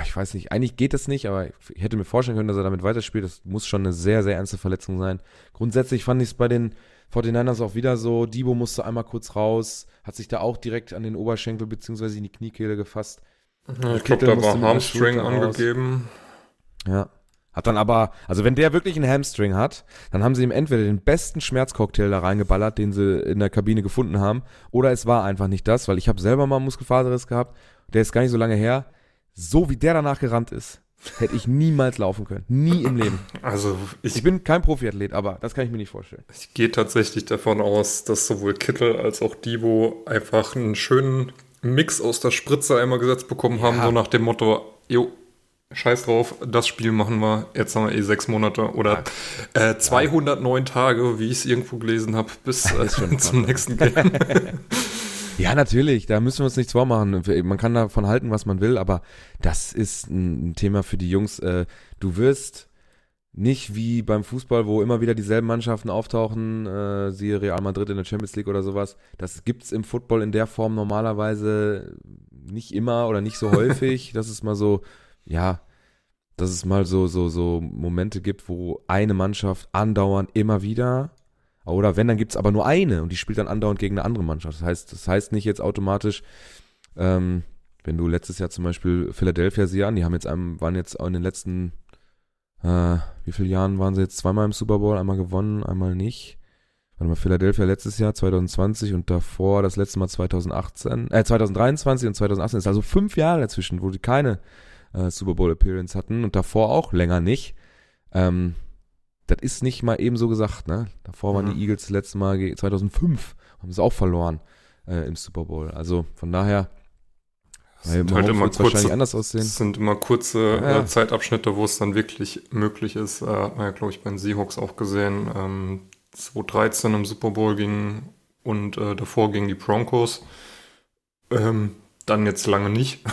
ich weiß nicht, eigentlich geht das nicht, aber ich hätte mir vorstellen können, dass er damit weiterspielt. Das muss schon eine sehr, sehr ernste Verletzung sein. Grundsätzlich fand ich es bei den 49ers auch wieder so. Debo musste einmal kurz raus, hat sich da auch direkt an den Oberschenkel bzw. in die Kniekehle gefasst. Ja, ich glaube, da war Hamstring angegeben. Ja. Hat dann aber, also wenn der wirklich einen Hamstring hat, dann haben sie ihm entweder den besten Schmerzcocktail da reingeballert, den sie in der Kabine gefunden haben, oder es war einfach nicht das, weil ich habe selber mal Muskelfaserriss gehabt, der ist gar nicht so lange her. So wie der danach gerannt ist, hätte ich niemals laufen können. Nie im Leben. Also ich, ich bin kein Profiathlet, aber das kann ich mir nicht vorstellen. Ich gehe tatsächlich davon aus, dass sowohl Kittel als auch Debo einfach einen schönen Mix aus der Spritze einmal gesetzt bekommen haben, ja. so nach dem Motto, jo, Scheiß drauf, das Spiel machen wir. Jetzt haben wir eh sechs Monate oder äh, 209 Tage, wie ich es irgendwo gelesen habe, bis äh, zum nächsten Game. ja, natürlich, da müssen wir uns nichts vormachen. Man kann davon halten, was man will, aber das ist ein Thema für die Jungs. Äh, du wirst nicht wie beim Fußball, wo immer wieder dieselben Mannschaften auftauchen, äh, siehe Real Madrid in der Champions League oder sowas. Das gibt's im Football in der Form normalerweise nicht immer oder nicht so häufig. das ist mal so ja, dass es mal so, so, so Momente gibt, wo eine Mannschaft andauernd immer wieder, oder wenn, dann gibt es aber nur eine und die spielt dann andauernd gegen eine andere Mannschaft. Das heißt, das heißt nicht jetzt automatisch, ähm, wenn du letztes Jahr zum Beispiel Philadelphia sieh an, die haben jetzt einem, waren jetzt in den letzten, äh, wie viele Jahren waren sie jetzt zweimal im Super Bowl, einmal gewonnen, einmal nicht. Warte mal, Philadelphia letztes Jahr 2020 und davor das letzte Mal 2018, äh, 2023 und 2018 ist also fünf Jahre dazwischen, wo die keine äh, Super Bowl Appearance hatten und davor auch länger nicht. Ähm, das ist nicht mal eben so gesagt, ne? Davor mhm. waren die mhm. Eagles das letzte Mal 2005, haben sie auch verloren äh, im Super Bowl. Also von daher sind halt immer kurze, anders aussehen. sind immer kurze ja. äh, Zeitabschnitte, wo es dann wirklich möglich ist. Äh, hat man ja, glaube ich, bei den Seahawks auch gesehen. Ähm, 2013 im Super Bowl ging und äh, davor gegen die Broncos. Ähm, dann jetzt lange nicht.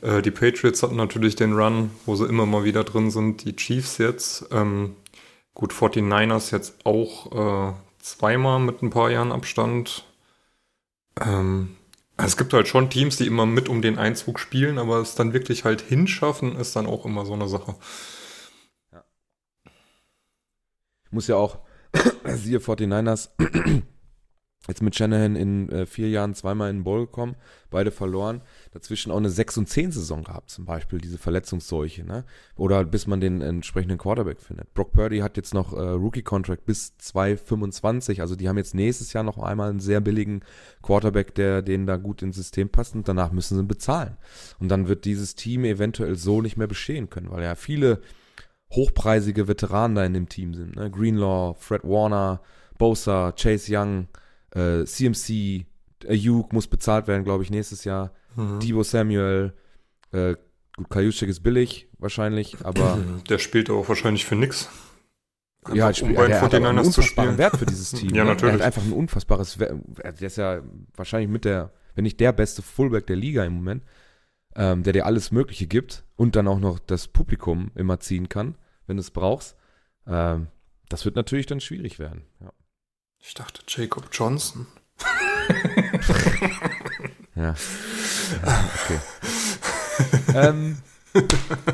Äh, die Patriots hatten natürlich den Run, wo sie immer mal wieder drin sind. Die Chiefs jetzt. Ähm, gut, 49ers jetzt auch äh, zweimal mit ein paar Jahren Abstand. Ähm, es gibt halt schon Teams, die immer mit um den Einzug spielen, aber es dann wirklich halt hinschaffen, ist dann auch immer so eine Sache. Ja. Muss ja auch, siehe 49ers, jetzt mit Shanahan in äh, vier Jahren zweimal in den Bowl gekommen, beide verloren. Dazwischen auch eine 6 und 10 Saison gehabt, zum Beispiel diese Verletzungsseuche, ne? Oder bis man den entsprechenden Quarterback findet. Brock Purdy hat jetzt noch äh, Rookie-Contract bis 2025, also die haben jetzt nächstes Jahr noch einmal einen sehr billigen Quarterback, der denen da gut ins System passt und danach müssen sie ihn bezahlen. Und dann wird dieses Team eventuell so nicht mehr bestehen können, weil ja viele hochpreisige Veteranen da in dem Team sind, ne? Greenlaw, Fred Warner, Bosa, Chase Young, äh, CMC, Ayuk muss bezahlt werden, glaube ich, nächstes Jahr. Mhm. Debo Samuel, äh, gut, Kajuschek ist billig wahrscheinlich, aber. Der spielt auch wahrscheinlich für nix. Ja, um spielt, bei hat einen unfassbaren Wert für dieses Team. ja, ne? natürlich. Er hat einfach ein unfassbares Wert. Der ist ja wahrscheinlich mit der, wenn nicht der beste Fullback der Liga im Moment, ähm, der dir alles Mögliche gibt und dann auch noch das Publikum immer ziehen kann, wenn du es brauchst. Ähm, das wird natürlich dann schwierig werden. Ja. Ich dachte Jacob Johnson. ja. ja. Okay. ähm,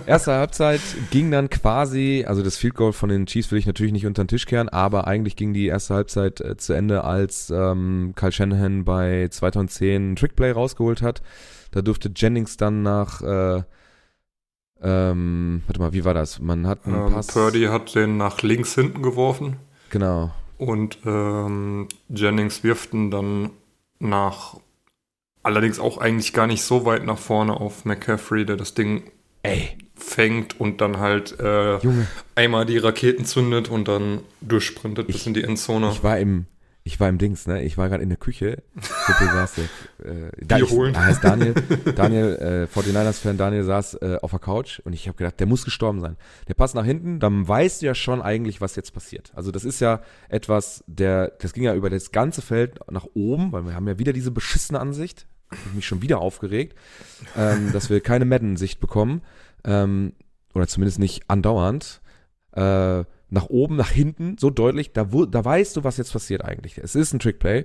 erste Halbzeit ging dann quasi, also das Field Goal von den Chiefs will ich natürlich nicht unter den Tisch kehren, aber eigentlich ging die erste Halbzeit äh, zu Ende, als ähm, Kyle Shanahan bei 2010 ein Trickplay rausgeholt hat. Da durfte Jennings dann nach äh, ähm, warte mal, wie war das? Man hat einen ähm, Pass. Purdy hat den nach links hinten geworfen. Genau. Und ähm, Jennings wirft ihn dann nach, allerdings auch eigentlich gar nicht so weit nach vorne auf McCaffrey, der das Ding Ey. fängt und dann halt äh, einmal die Raketen zündet und dann durchsprintet ich, bis in die Endzone. Ich war im, ich war im Dings, ne? Ich war gerade in der Küche. saß äh, da ich, holen. Da heißt Daniel, Daniel, äh, 49ers-Fan Daniel saß äh, auf der Couch und ich habe gedacht, der muss gestorben sein. Der passt nach hinten, dann weißt du ja schon eigentlich, was jetzt passiert. Also das ist ja etwas, der, das ging ja über das ganze Feld nach oben, weil wir haben ja wieder diese beschissene Ansicht. Ich mich schon wieder aufgeregt, ähm, dass wir keine Madden-Sicht bekommen. Ähm, oder zumindest nicht andauernd. Äh, nach oben, nach hinten, so deutlich, da, da weißt du, was jetzt passiert eigentlich. Es ist ein Trickplay.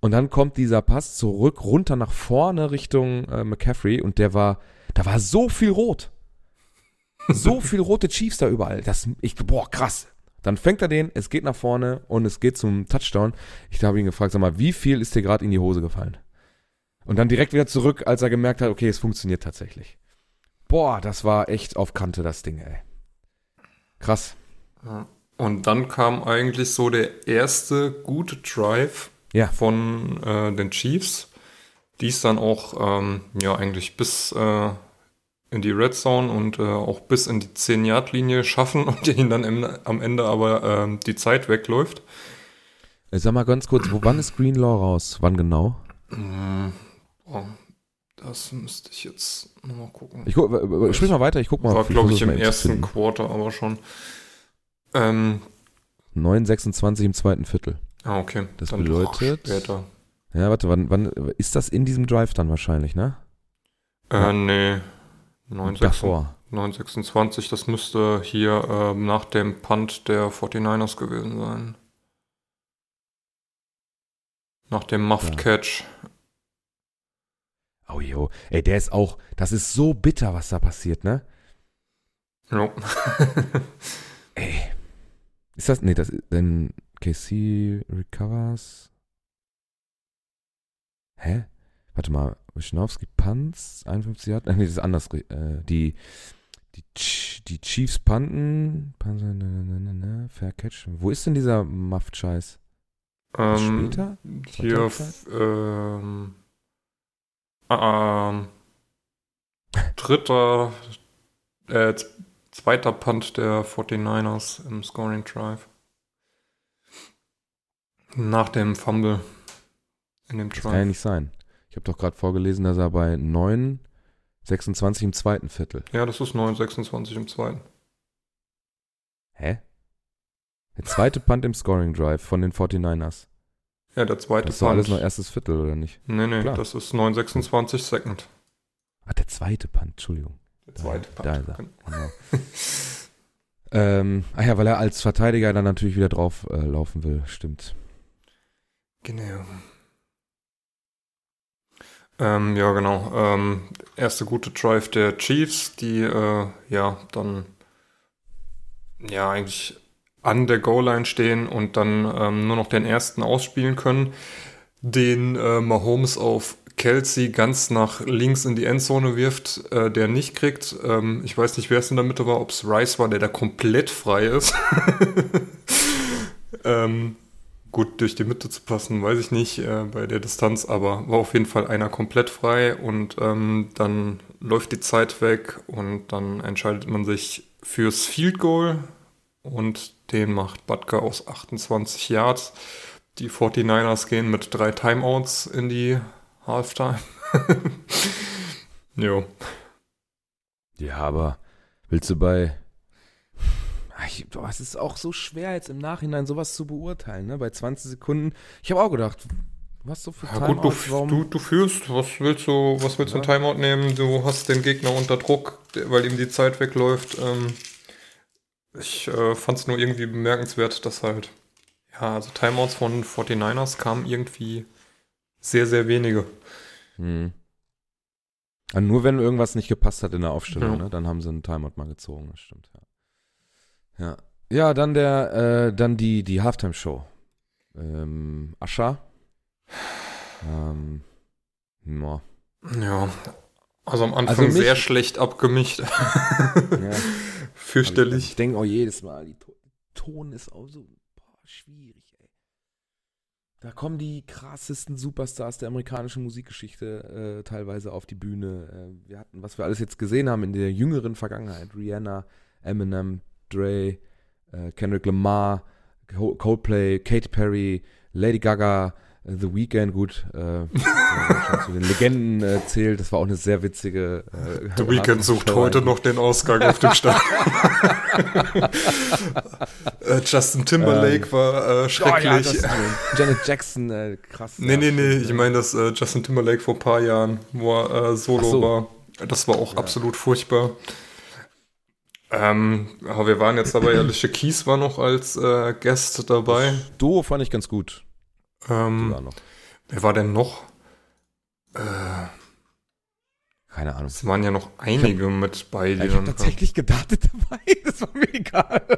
Und dann kommt dieser Pass zurück, runter nach vorne Richtung äh, McCaffrey und der war, da war so viel rot. So viel rote Chiefs da überall. Das, ich, boah, krass. Dann fängt er den, es geht nach vorne und es geht zum Touchdown. Ich habe ihn gefragt, sag mal, wie viel ist dir gerade in die Hose gefallen? Und dann direkt wieder zurück, als er gemerkt hat, okay, es funktioniert tatsächlich. Boah, das war echt auf Kante, das Ding, ey. Krass. Und dann kam eigentlich so der erste gute Drive ja. von äh, den Chiefs, die es dann auch ähm, ja eigentlich bis äh, in die Red Zone und äh, auch bis in die 10-Yard-Linie schaffen und ihnen dann im, am Ende aber äh, die Zeit wegläuft. Äh, sag mal ganz kurz, wo, wann ist Greenlaw raus? Wann genau? Oh, das müsste ich jetzt nochmal gucken. Ich guck, sprich mal weiter, ich guck mal. War, glaube ich, im ersten Quarter aber schon. Ähm, 9,26 im zweiten Viertel. Ah, okay. Das dann bedeutet. Später. Ja, warte, wann, wann ist das in diesem Drive dann wahrscheinlich, ne? Äh, ja. nee. 926, das müsste hier äh, nach dem Punt der 49ers gewesen sein. Nach dem Muffed ja. Catch. Oh jo, ey, der ist auch, das ist so bitter, was da passiert, ne? Jo. ey. Ist das, nee, das, denn KC recovers. Hä? Warte mal, Wischnowski Punts, 51 Yard. Nee, das ist anders. Äh, die, die, die Chiefs punten. Fair Catch. Wo ist denn dieser Muff-Scheiß? Ähm, später? Hier, ähm, ähm, dritter, äh, zweiter Punt der 49ers im Scoring Drive. Nach dem Fumble in dem Drive. Das kann ja nicht sein. Ich habe doch gerade vorgelesen, dass er bei 9, 26 im zweiten Viertel. Ja, das ist 9, 26 im zweiten. Hä? Der zweite Punt im Scoring Drive von den 49ers. Ja, der zweite Das ist doch alles noch erstes Viertel, oder nicht? Nee, nee, Klar. das ist 9, 26 Second. Ah, der zweite Punt, Entschuldigung. Der zweite Punt. Da. Genau. ähm, ach ja, weil er als Verteidiger dann natürlich wieder drauf äh, laufen will, stimmt. Genau. Ähm, ja, genau. Ähm, erste gute Drive der Chiefs, die äh, ja dann ja eigentlich an der Goal-Line stehen und dann ähm, nur noch den ersten ausspielen können, den äh, Mahomes auf Kelsey ganz nach links in die Endzone wirft, äh, der nicht kriegt. Ähm, ich weiß nicht, wer es in der Mitte war, ob es Rice war, der da komplett frei ist. ähm, gut durch die Mitte zu passen, weiß ich nicht äh, bei der Distanz, aber war auf jeden Fall einer komplett frei und ähm, dann läuft die Zeit weg und dann entscheidet man sich fürs Field Goal und den macht Butker aus 28 Yards. Die 49ers gehen mit drei Timeouts in die Halftime. jo. Ja, aber willst du bei ich, boah, es ist auch so schwer jetzt im Nachhinein sowas zu beurteilen, ne? Bei 20 Sekunden. Ich habe auch gedacht, was so für ja, Timeout, gut, du, du, du, führst, was willst du, was willst du ja. Timeout nehmen? Du hast den Gegner unter Druck, weil ihm die Zeit wegläuft. Ähm, ich äh, fand es nur irgendwie bemerkenswert, dass halt, ja, also Timeouts von 49ers kamen irgendwie sehr, sehr wenige. Hm. Also nur wenn irgendwas nicht gepasst hat in der Aufstellung, ja. ne? dann haben sie einen Timeout mal gezogen, das stimmt, ja. Ja. Ja, dann der, äh, dann die, die Halftime-Show. Ähm, Ascha. Ähm, ja. ja. Also am Anfang also sehr schlecht abgemischt. ja. Fürchterlich. Ich denke auch jedes Mal, die Ton ist auch so boah, schwierig, ey. Da kommen die krassesten Superstars der amerikanischen Musikgeschichte äh, teilweise auf die Bühne. Äh, wir hatten, was wir alles jetzt gesehen haben in der jüngeren Vergangenheit, Rihanna, Eminem, Dre, äh, Kendrick Lamar, Coldplay, Katy Perry, Lady Gaga, The Weeknd, gut, äh, zu den Legenden äh, zählt. Das war auch eine sehr witzige. Äh, The Weeknd sucht heute noch den Ausgang auf dem Start. äh, Justin Timberlake ähm, war äh, schrecklich. Oh, ja, Janet Jackson, äh, krass. Nee, nee, nee, ich meine das äh, Justin Timberlake vor ein paar Jahren, wo er äh, solo so. war. Das war auch ja. absolut furchtbar. Ähm, aber wir waren jetzt dabei, Alicia Keys war noch als äh, Guest dabei. Duo fand ich ganz gut. Ähm, Sogar noch. wer war denn noch? Äh, Keine Ahnung. es waren ja noch einige mit bei, die Ja, ich habe dann- tatsächlich gedartet dabei. Das war mir egal.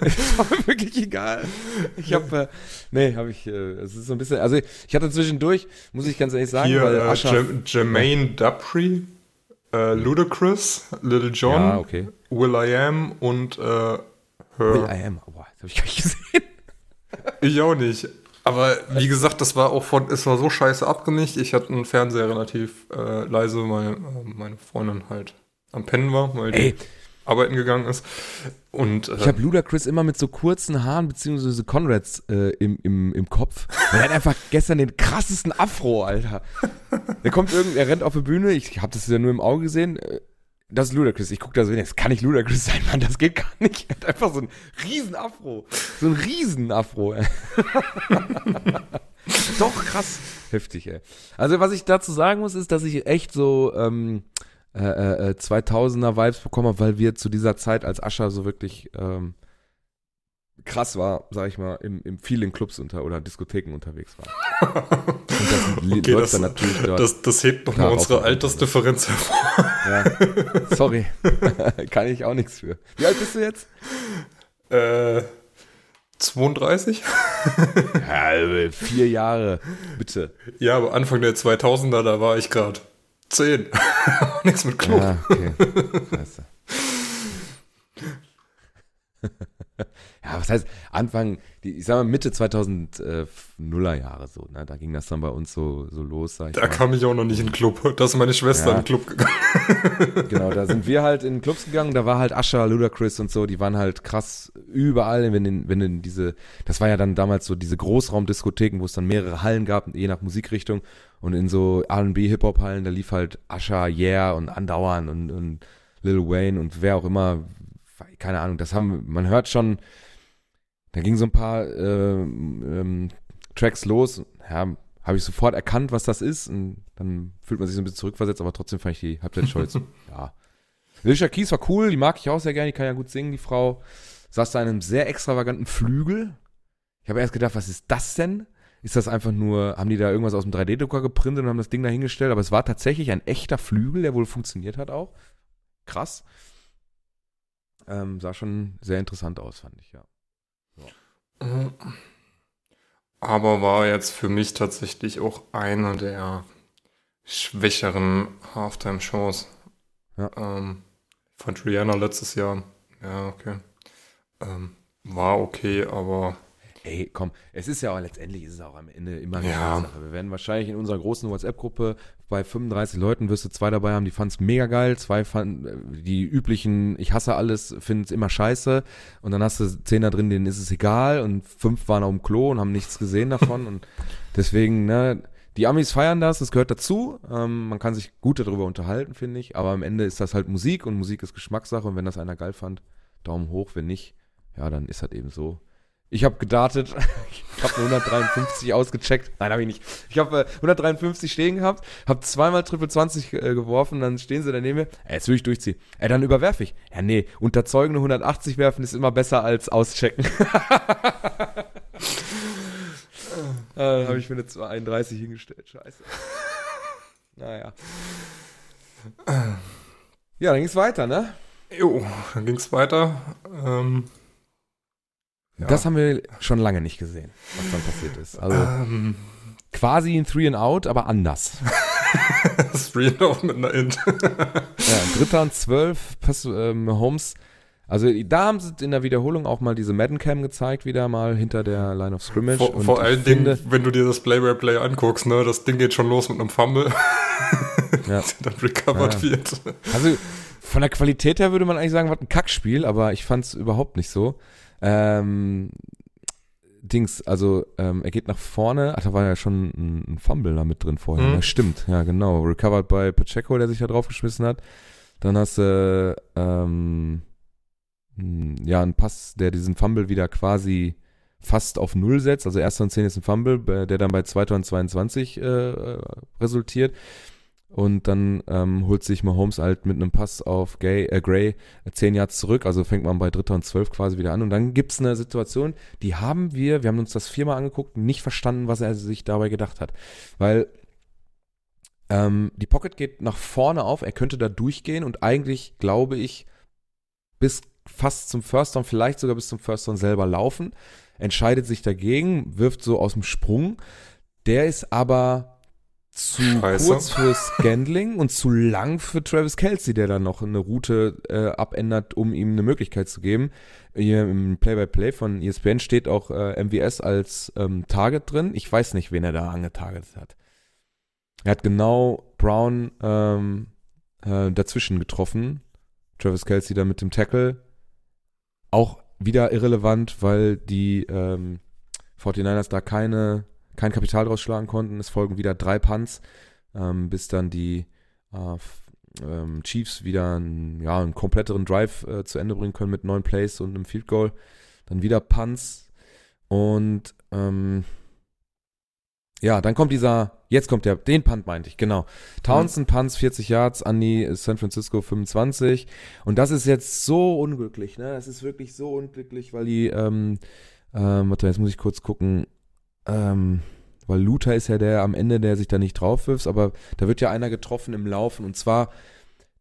Es war mir wirklich egal. Ich habe, äh, nee, habe ich, äh, es ist so ein bisschen, also ich hatte zwischendurch, muss ich ganz ehrlich sagen, Hier weil äh, Ascha, Jermaine Dupri, äh, Ludacris, Little John, ja, okay. Will I Am und äh, Will Her. I am, oh, boah, das habe ich gar nicht gesehen. Ich auch nicht. Aber wie gesagt, das war auch von, es war so scheiße abgemischt. Ich hatte einen Fernseher relativ äh, leise, weil äh, meine Freundin halt am Pennen war, weil die Ey. arbeiten gegangen ist. Und äh, Ich habe Ludacris immer mit so kurzen Haaren beziehungsweise Conrads äh, im, im, im Kopf. Er hat einfach gestern den krassesten Afro, Alter. Der kommt irgend, er rennt auf die Bühne, ich habe das ja nur im Auge gesehen. Äh, Das ist Ludacris. Ich gucke da so hin, das kann nicht Ludacris sein, Mann, das geht gar nicht. Er hat einfach so einen riesen Afro. So einen riesen Afro, ey. Doch, krass. Heftig, ey. Also, was ich dazu sagen muss, ist, dass ich echt so ähm, äh, äh, 2000er Vibes bekommen habe, weil wir zu dieser Zeit als Ascher so wirklich ähm, krass war, sag ich mal, im, im vielen Clubs unter oder Diskotheken unterwegs waren. Und das Okay, das- dann natürlich dort. das, das hebt nochmal unsere Altersdifferenz hervor. ja. Sorry. Kann ich auch nichts für. Wie alt bist du jetzt? Äh, 32? Ja, äh, vier Jahre. Bitte. Ja, aber Anfang der 2000er, da war ich gerade 10. Nichts mit Club. Ja, okay. Scheiße. Ja, was heißt Anfang, die, ich sag mal Mitte 2000er Jahre so, ne? Da ging das dann bei uns so, so los, sag ich Da mal. kam ich auch noch nicht in den Club. Da ist meine Schwester Ja. in den Club gegangen. Genau, da sind wir halt in Clubs gegangen, da war halt Asher, Ludacris und so, die waren halt krass überall, wenn in, wenn in diese, das war ja dann damals so diese Großraumdiskotheken, wo es dann mehrere Hallen gab, je nach Musikrichtung und in so R&B Hip-Hop-Hallen, da lief halt Asher, Yeah und Andauern und, und Lil Wayne und wer auch immer, keine Ahnung, das haben, man hört schon, da ging so ein paar ähm, ähm, Tracks los, ja, habe ich sofort erkannt, was das ist und dann fühlt man sich so ein bisschen zurückversetzt, aber trotzdem fand ich die Halbzeitshow jetzt, ja. Alicia Keys war cool, die mag ich auch sehr gerne, die kann ja gut singen, die Frau. Saß da in einem sehr extravaganten Flügel. Ich habe erst gedacht, was ist das denn? Ist das einfach nur, haben die da irgendwas aus dem 3D-Drucker geprintet und haben das Ding da hingestellt? Aber es war tatsächlich ein echter Flügel, der wohl funktioniert hat auch. Krass. Ähm, sah schon sehr interessant aus, fand ich, ja. Aber war jetzt für mich tatsächlich auch eine der schwächeren Halftime-Shows. Ja. Ähm, fand Rihanna letztes Jahr, ja, okay. Ähm, war okay, aber Ey, komm, es ist ja auch letztendlich ist es auch am Ende immer eine Ja. Sache. Wir werden wahrscheinlich in unserer großen WhatsApp-Gruppe bei 35 Leuten wirst du zwei dabei haben, die fanden es mega geil, zwei fanden die üblichen, ich hasse alles, finden es immer scheiße. Und dann hast du zehn da drin, denen ist es egal. Und fünf waren auf dem Klo und haben nichts gesehen davon. Und deswegen, ne, die Amis feiern das, das gehört dazu. Ähm, man kann sich gut darüber unterhalten, finde ich, aber am Ende ist das halt Musik und Musik ist Geschmackssache. Und wenn das einer geil fand, Daumen hoch, wenn nicht, ja, dann ist das eben so. Ich habe gedartet, ich habe 153 ausgecheckt. Nein, habe ich nicht. Ich habe äh, 153 stehen gehabt, habe zweimal Triple 20 äh, geworfen, dann stehen sie daneben mir. Ey, jetzt will ich durchziehen. Ey, dann überwerfe ich. Ja, nee, unterzeugende 180 werfen ist immer besser als auschecken. äh, habe ich mir eine 231 hingestellt. Scheiße. Naja. Ja, dann ging's weiter, ne? jo, dann ging's weiter. Ähm, ja. Das haben wir schon lange nicht gesehen, was dann passiert ist. Also ähm, quasi ein Three and Out, aber anders. Street auch mit einer Int. Ja, Dritter und Zwölf, ähm, Holmes. Also da haben sie in der Wiederholung auch mal diese Madden Cam gezeigt, wieder mal hinter der Line of Scrimmage. Vor, Und vor allen finde- Dingen, wenn du dir das Play-by-Play anguckst, ne, das Ding geht schon los mit einem Fumble, Ja. der dann recovered Ja. wird. Also von der Qualität her würde man eigentlich sagen, was ein Kackspiel, aber ich fand es überhaupt nicht so. Ähm, Dings, also ähm, er geht nach vorne, ach, da war ja schon ein, ein Fumble da mit drin vorher. Mhm. Ja, stimmt, ja genau. Recovered bei Pacheco, der sich da draufgeschmissen hat. Dann hast du ähm, hm, ja einen Pass, der diesen Fumble wieder quasi fast auf Null setzt. Also erster und zehn ist ein Fumble, bei- der dann bei zweiter und 22 äh, äh, resultiert. Und dann ähm, holt sich Mahomes halt mit einem Pass auf Gay, äh, Gray äh, zehn Yards zurück, also fängt man bei Dritter und Zwölf quasi wieder an. Und dann gibt's eine Situation, die haben wir, wir haben uns das viermal angeguckt, nicht verstanden, was er sich dabei gedacht hat, weil ähm, die Pocket geht nach vorne auf, er könnte da durchgehen und eigentlich, glaube ich, bis fast zum First Down, vielleicht sogar bis zum First Down selber laufen, entscheidet sich dagegen, wirft so aus dem Sprung, der ist aber zu Scheiße. kurz für Scandling und zu lang für Travis Kelsey, der dann noch eine Route äh, abändert, um ihm eine Möglichkeit zu geben. Hier im Play-by-Play von E ESPN steht auch äh, MVS als ähm, Target drin. Ich weiß nicht, wen er da angetargetet hat. Er hat genau Brown ähm, äh, dazwischen getroffen. Travis Kelsey da mit dem Tackle. Auch wieder irrelevant, weil die ähm, 49ers da keine kein Kapital draus schlagen konnten. Es folgen wieder drei Punts, ähm, bis dann die äh, ähm, Chiefs wieder einen, ja, einen kompletteren Drive äh, zu Ende bringen können mit neun Plays und einem Field Goal. Dann wieder Punts und ähm, ja, dann kommt dieser, jetzt kommt der, den Punt meinte ich, genau. Townsend Punts 40 Yards an die San Francisco 25 und das ist jetzt so unglücklich, ne? Das ist wirklich so unglücklich, weil die, ähm, ähm, warte, jetzt muss ich kurz gucken, ähm, weil Luther ist ja der am Ende, der sich da nicht drauf wirft, aber da wird ja einer getroffen im Laufen und zwar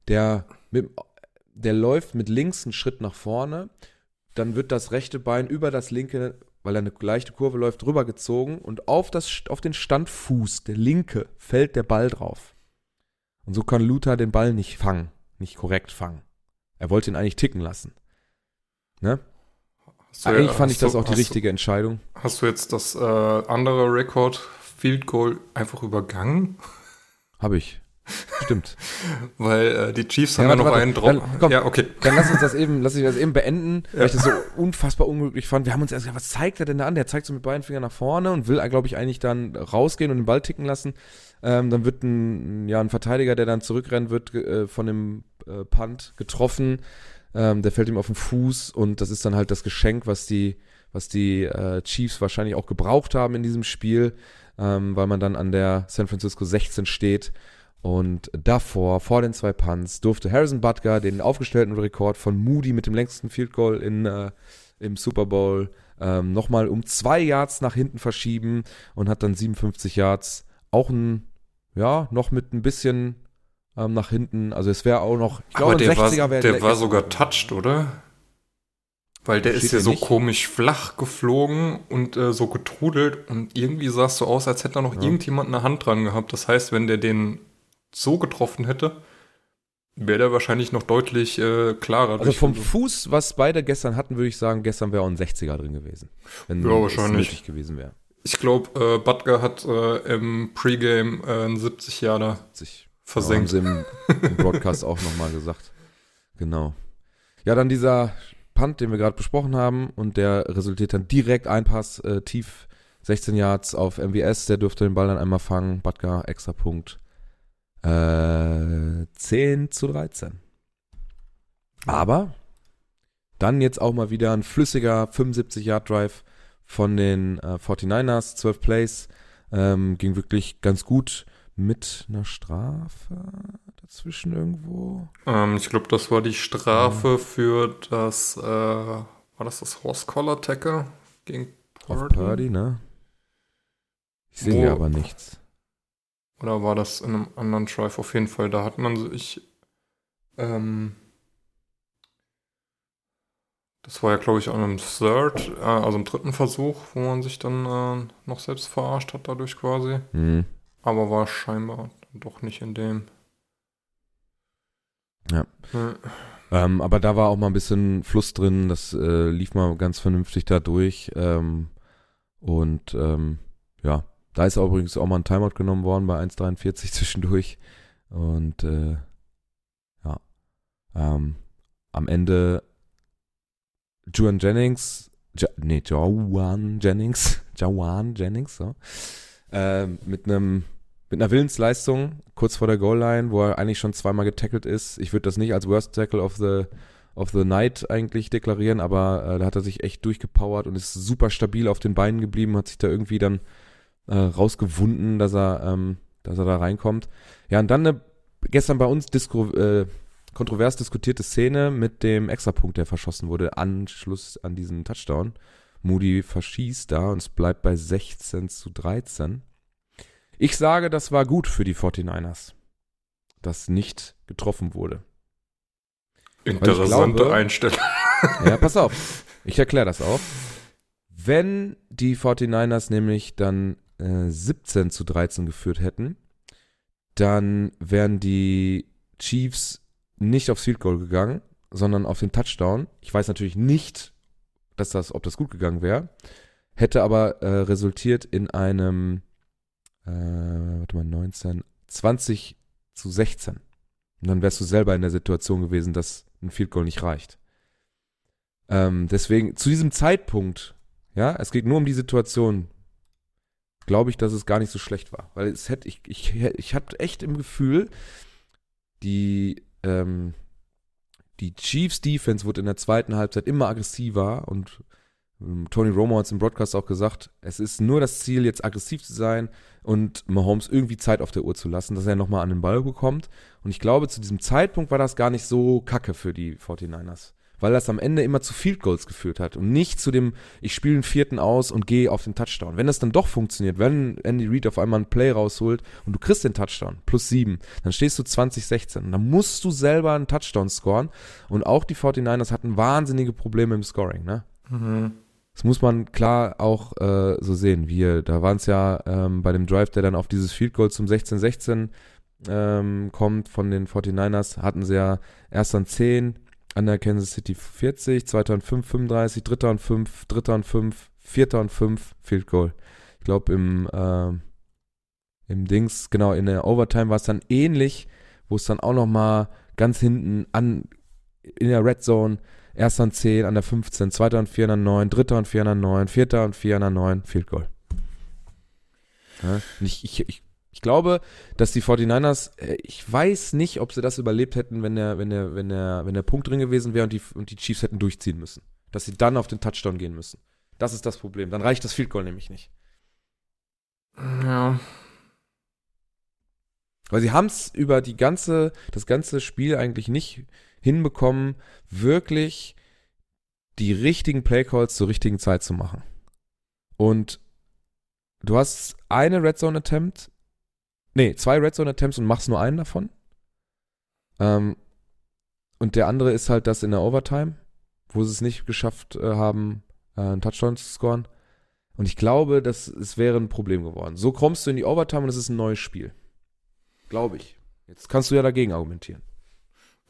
der, mit, der läuft mit links einen Schritt nach vorne, dann wird das rechte Bein über das linke, weil er eine leichte Kurve läuft, rübergezogen und auf, das, auf den Standfuß, der linke, fällt der Ball drauf. Und so kann Luther den Ball nicht fangen, nicht korrekt fangen. Er wollte ihn eigentlich ticken lassen. Ne? Du- Eigentlich fand ich das du- auch die richtige Entscheidung. Du, hast du jetzt das äh, andere Rekord Field Goal einfach übergangen? Habe ich. Stimmt. Weil äh, die Chiefs Ja, haben ja warte, noch warte. einen Dann, drauf. komm. Ja, okay. Dann lass uns das eben, lass ich das eben beenden, Ja. weil ich das so unfassbar unglücklich fand. Wir haben uns erst gedacht, was zeigt er denn da an? Der zeigt so mit beiden Fingern nach vorne und will, glaube ich, eigentlich dann rausgehen und den Ball ticken lassen. Ähm, dann wird ein, ja, ein Verteidiger, der dann zurückrennt, wird äh, von dem äh, Punt getroffen. Ähm, der fällt ihm auf den Fuß und das ist dann halt das Geschenk, was die, was die äh, Chiefs wahrscheinlich auch gebraucht haben in diesem Spiel, ähm, weil man dann an der San Francisco 16 steht. Und davor, vor den zwei Punts, durfte Harrison Butker den aufgestellten Rekord von Moody mit dem längsten Field Goal in, äh, im Super Bowl ähm, nochmal um zwei Yards nach hinten verschieben und hat dann 57 Yards. Auch ein, ja, noch mit ein bisschen ähm, nach hinten. Also es wäre auch noch, ich glaube, Aber der, ein 60er war, wäre der war sogar touched, oder? Weil der ist ja so nicht. komisch flach geflogen und äh, so getrudelt und irgendwie sah es so aus, als hätte da noch Ja. irgendjemand eine Hand dran gehabt. Das heißt, wenn der den so getroffen hätte, wäre der wahrscheinlich noch deutlich äh, klarer. Also vom Fuß, was beide gestern hatten, würde ich sagen, gestern wäre auch ein 60er drin gewesen. Wenn Ja, es wahrscheinlich. nötig gewesen wäre. ich glaube, äh, Butker hat äh, im Pre-Game äh, einen 70 Jahre 70. versenkt. Ja, haben sie im, im Broadcast auch nochmal gesagt. Genau. Ja, dann dieser Punt, den wir gerade besprochen haben, und der resultiert dann direkt ein Pass äh, tief 16 Yards auf MWS, der durfte den Ball dann einmal fangen. Butker, extra Punkt. Äh, 10 zu 13. Aber dann jetzt auch mal wieder ein flüssiger 75-Yard-Drive von den äh, 49ers, 12 Plays. Ähm, ging wirklich ganz gut mit einer Strafe dazwischen irgendwo. Ähm, ich glaube, das war die Strafe für das, äh, war das das Horse Collar Tackle gegen Purdy? Purdy, ne? Ich sehe hier aber nichts. Oder war das in einem anderen Drive? Auf jeden Fall, da hat man sich, ähm, das war ja, glaube ich, an einem Third, äh, also im dritten Versuch, wo man sich dann äh, noch selbst verarscht hat dadurch quasi. Hm. Aber war scheinbar doch nicht in dem. Ja. Äh, Ähm, aber da war auch mal ein bisschen Fluss drin. Das äh, lief mal ganz vernünftig da durch. Ähm, und ähm, ja, da ist auch übrigens auch mal ein Timeout genommen worden bei 1,43 zwischendurch. Und äh, ja, ähm, am Ende Juan Jennings, ja, nee, Joan Jennings, Joan Jennings, so, ähm, mit einem mit einer Willensleistung kurz vor der Goal-Line, wo er eigentlich schon zweimal getackelt ist. Ich würde das nicht als Worst Tackle of the, of the Night eigentlich deklarieren, aber äh, da hat er sich echt durchgepowert und ist super stabil auf den Beinen geblieben, hat sich da irgendwie dann äh, rausgewunden, dass er ähm, dass er da reinkommt. Ja, und dann eine gestern bei uns Disco, äh, kontrovers diskutierte Szene mit dem Extrapunkt, der verschossen wurde, Anschluss an diesen Touchdown. Moody verschießt da und es bleibt bei 16 zu 13. Ich sage, das war gut für die 49ers, dass nicht getroffen wurde. Interessante glaube, Einstellung. Ja, pass auf. Ich erkläre das auch. Wenn die 49ers nämlich dann äh, 17 zu 13 geführt hätten, dann wären die Chiefs nicht aufs Field Goal gegangen, sondern auf den Touchdown. Ich weiß natürlich nicht, dass das, ob das gut gegangen wäre, hätte aber äh, resultiert in einem, äh, warte mal, 19, 20 zu 16. Und dann wärst du selber in der Situation gewesen, dass ein Field Goal nicht reicht. Ähm, deswegen, zu diesem Zeitpunkt, ja, es geht nur um die Situation, glaube ich, dass es gar nicht so schlecht war. Weil es hätte, ich, ich, ich hatte echt im Gefühl, die, ähm, die Chiefs Defense wurde in der zweiten Halbzeit immer aggressiver und Tony Romo hat es im Broadcast auch gesagt, es ist nur das Ziel, jetzt aggressiv zu sein und Mahomes irgendwie Zeit auf der Uhr zu lassen, dass er nochmal an den Ball bekommt. Und ich glaube, zu diesem Zeitpunkt war das gar nicht so kacke für die 49ers weil das am Ende immer zu Field Goals geführt hat und nicht zu dem, ich spiele einen vierten aus und gehe auf den Touchdown. Wenn das dann doch funktioniert, wenn Andy Reid auf einmal einen Play rausholt und du kriegst den Touchdown, plus sieben, dann stehst du 2016 und dann musst du selber einen Touchdown scoren und auch die 49ers hatten wahnsinnige Probleme im Scoring, ne? Mhm. Das muss man klar auch äh, so sehen. Wir, da waren es ja ähm, bei dem Drive, der dann auf dieses Field Goal zum 16-16 ähm, kommt von den 49ers, hatten sie ja erst an 10, an der Kansas City 40, zweiter und 5, 35, dritter und 5, dritter und 5, vierter und 5, Field Goal. Ich glaube, im, äh, im Dings, genau, in der Overtime war es dann ähnlich, wo es dann auch nochmal ganz hinten an, in der Red Zone, erster und 10 an der 15, zweiter und 4 an der 9, dritter und 4 an der 9, vierter und 4 an der 9, Field Goal. Ja, ich, ich, ich ich glaube, dass die 49ers, äh, ich weiß nicht, ob sie das überlebt hätten, wenn der, wenn der, wenn der, wenn der Punkt drin gewesen wäre und die, und die Chiefs hätten durchziehen müssen. Dass sie dann auf den Touchdown gehen müssen. Das ist das Problem. Dann reicht das Field Goal nämlich nicht. Ja. Weil sie haben es über die ganze, das ganze Spiel eigentlich nicht hinbekommen, wirklich die richtigen Playcalls zur richtigen Zeit zu machen. Und du hast eine Red Zone Attempt Nee, zwei Red Zone Attempts und machst nur einen davon. Ähm, und der andere ist halt das in der Overtime, wo sie es nicht geschafft äh, haben, äh, einen Touchdown zu scoren. Und ich glaube, dass es wäre ein Problem geworden. So kommst du in die Overtime und es ist ein neues Spiel. Glaube ich. Jetzt kannst du ja dagegen argumentieren.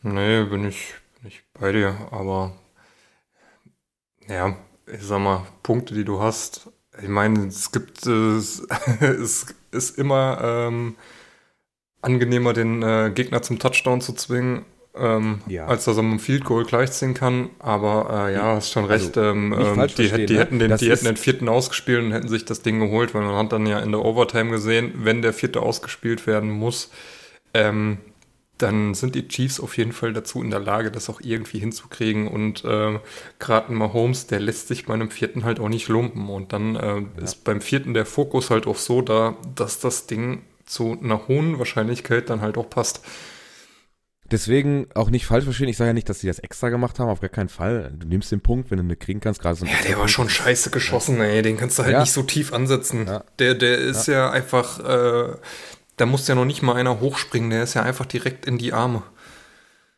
Nee, bin ich, bin ich bei dir, aber ja, ich sag mal, Punkte, die du hast, ich meine, es gibt, äh, es ist immer ähm, angenehmer, den äh, Gegner zum Touchdown zu zwingen, ähm, ja. als dass er mit dem Field Goal gleichziehen kann. Aber äh, ja, hast schon recht. Also, ähm, ähm die, die, ne? hätten den, die hätten den vierten ausgespielt und hätten sich das Ding geholt, weil man hat dann ja in der Overtime gesehen, wenn der vierte ausgespielt werden muss, ähm, dann sind die Chiefs auf jeden Fall dazu in der Lage, das auch irgendwie hinzukriegen. Und äh, gerade Mahomes, der lässt sich bei einem vierten halt auch nicht lumpen. Und dann äh, ja. ist beim vierten der Fokus halt auch so da, dass das Ding zu einer hohen Wahrscheinlichkeit dann halt auch passt. Deswegen auch nicht falsch verstehen. Ich sage ja nicht, dass sie das extra gemacht haben, auf gar keinen Fall. Du nimmst den Punkt, wenn du eine kriegen kannst, gerade so Ja, der war schon scheiße geschossen, ja. ey. Den kannst du halt ja. nicht so tief ansetzen. Ja. Der, der ist ja, einfach, äh, da muss ja noch nicht mal einer hochspringen, der ist ja einfach direkt in die Arme.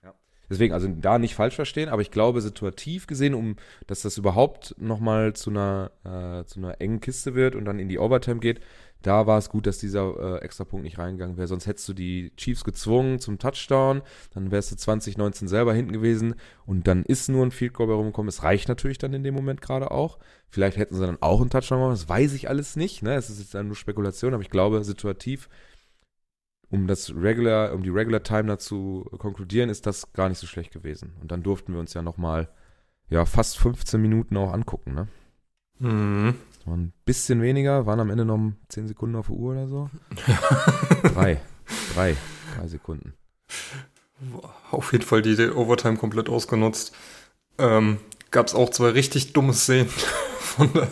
Ja. Deswegen, also da nicht falsch verstehen, aber ich glaube, situativ gesehen, um dass das überhaupt nochmal zu einer, äh, zu einer engen Kiste wird und dann in die Overtime geht, da war es gut, dass dieser äh, Extrapunkt nicht reingegangen wäre. Sonst hättest du die Chiefs gezwungen zum Touchdown, dann wärst du 2019 selber hinten gewesen und dann ist nur ein Field Goal rumgekommen. Es reicht natürlich dann in dem Moment gerade auch. Vielleicht hätten sie dann auch einen Touchdown gemacht, das weiß ich alles nicht. Ne? Es ist jetzt nur Spekulation, aber ich glaube, situativ um das Regular, um die Regular Time dazu konkludieren, ist das gar nicht so schlecht gewesen. Und dann durften wir uns ja nochmal, ja, fast 15 Minuten auch angucken, ne? Mhm. Das waren ein bisschen weniger, waren am Ende noch 10 Sekunden auf der Uhr oder so. drei. Drei. Drei Sekunden. Auf jeden Fall die Overtime komplett ausgenutzt. Ähm, Gab es auch zwei richtig dumme Szenen von der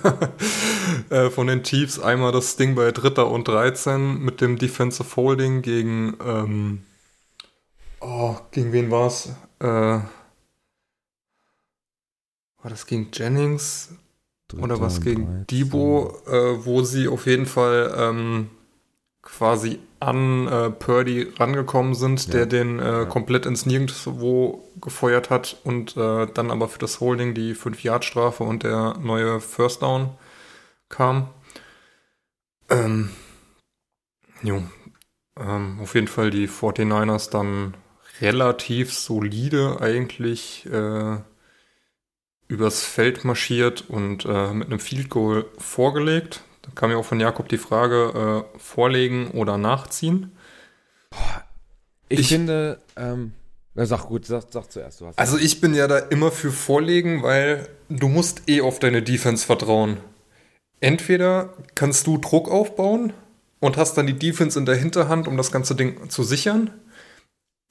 äh, von den Chiefs. Einmal das Ding bei Dritter und 13 mit dem Defensive Holding gegen, ähm, oh, gegen wen war's? Äh, war das gegen Jennings? Dritter oder was gegen Debo, äh, wo sie auf jeden Fall ähm, quasi an äh, Purdy rangekommen sind, ja. der den äh, ja. komplett ins Nirgendwo gefeuert hat und äh, dann aber für das Holding die 5-Yard-Strafe und der neue First Down kam. Ähm, jo, ähm, auf jeden Fall die 49ers dann relativ solide eigentlich äh, übers Feld marschiert und äh, mit einem Field Goal vorgelegt. Da kam ja auch von Jakob die Frage, äh, vorlegen oder nachziehen. Ich, ich finde, ähm, sag gut, sag, sag zuerst. Also ich bin ja da immer für vorlegen, weil du musst eh auf deine Defense vertrauen. Entweder kannst du Druck aufbauen und hast dann die Defense in der Hinterhand, um das ganze Ding zu sichern.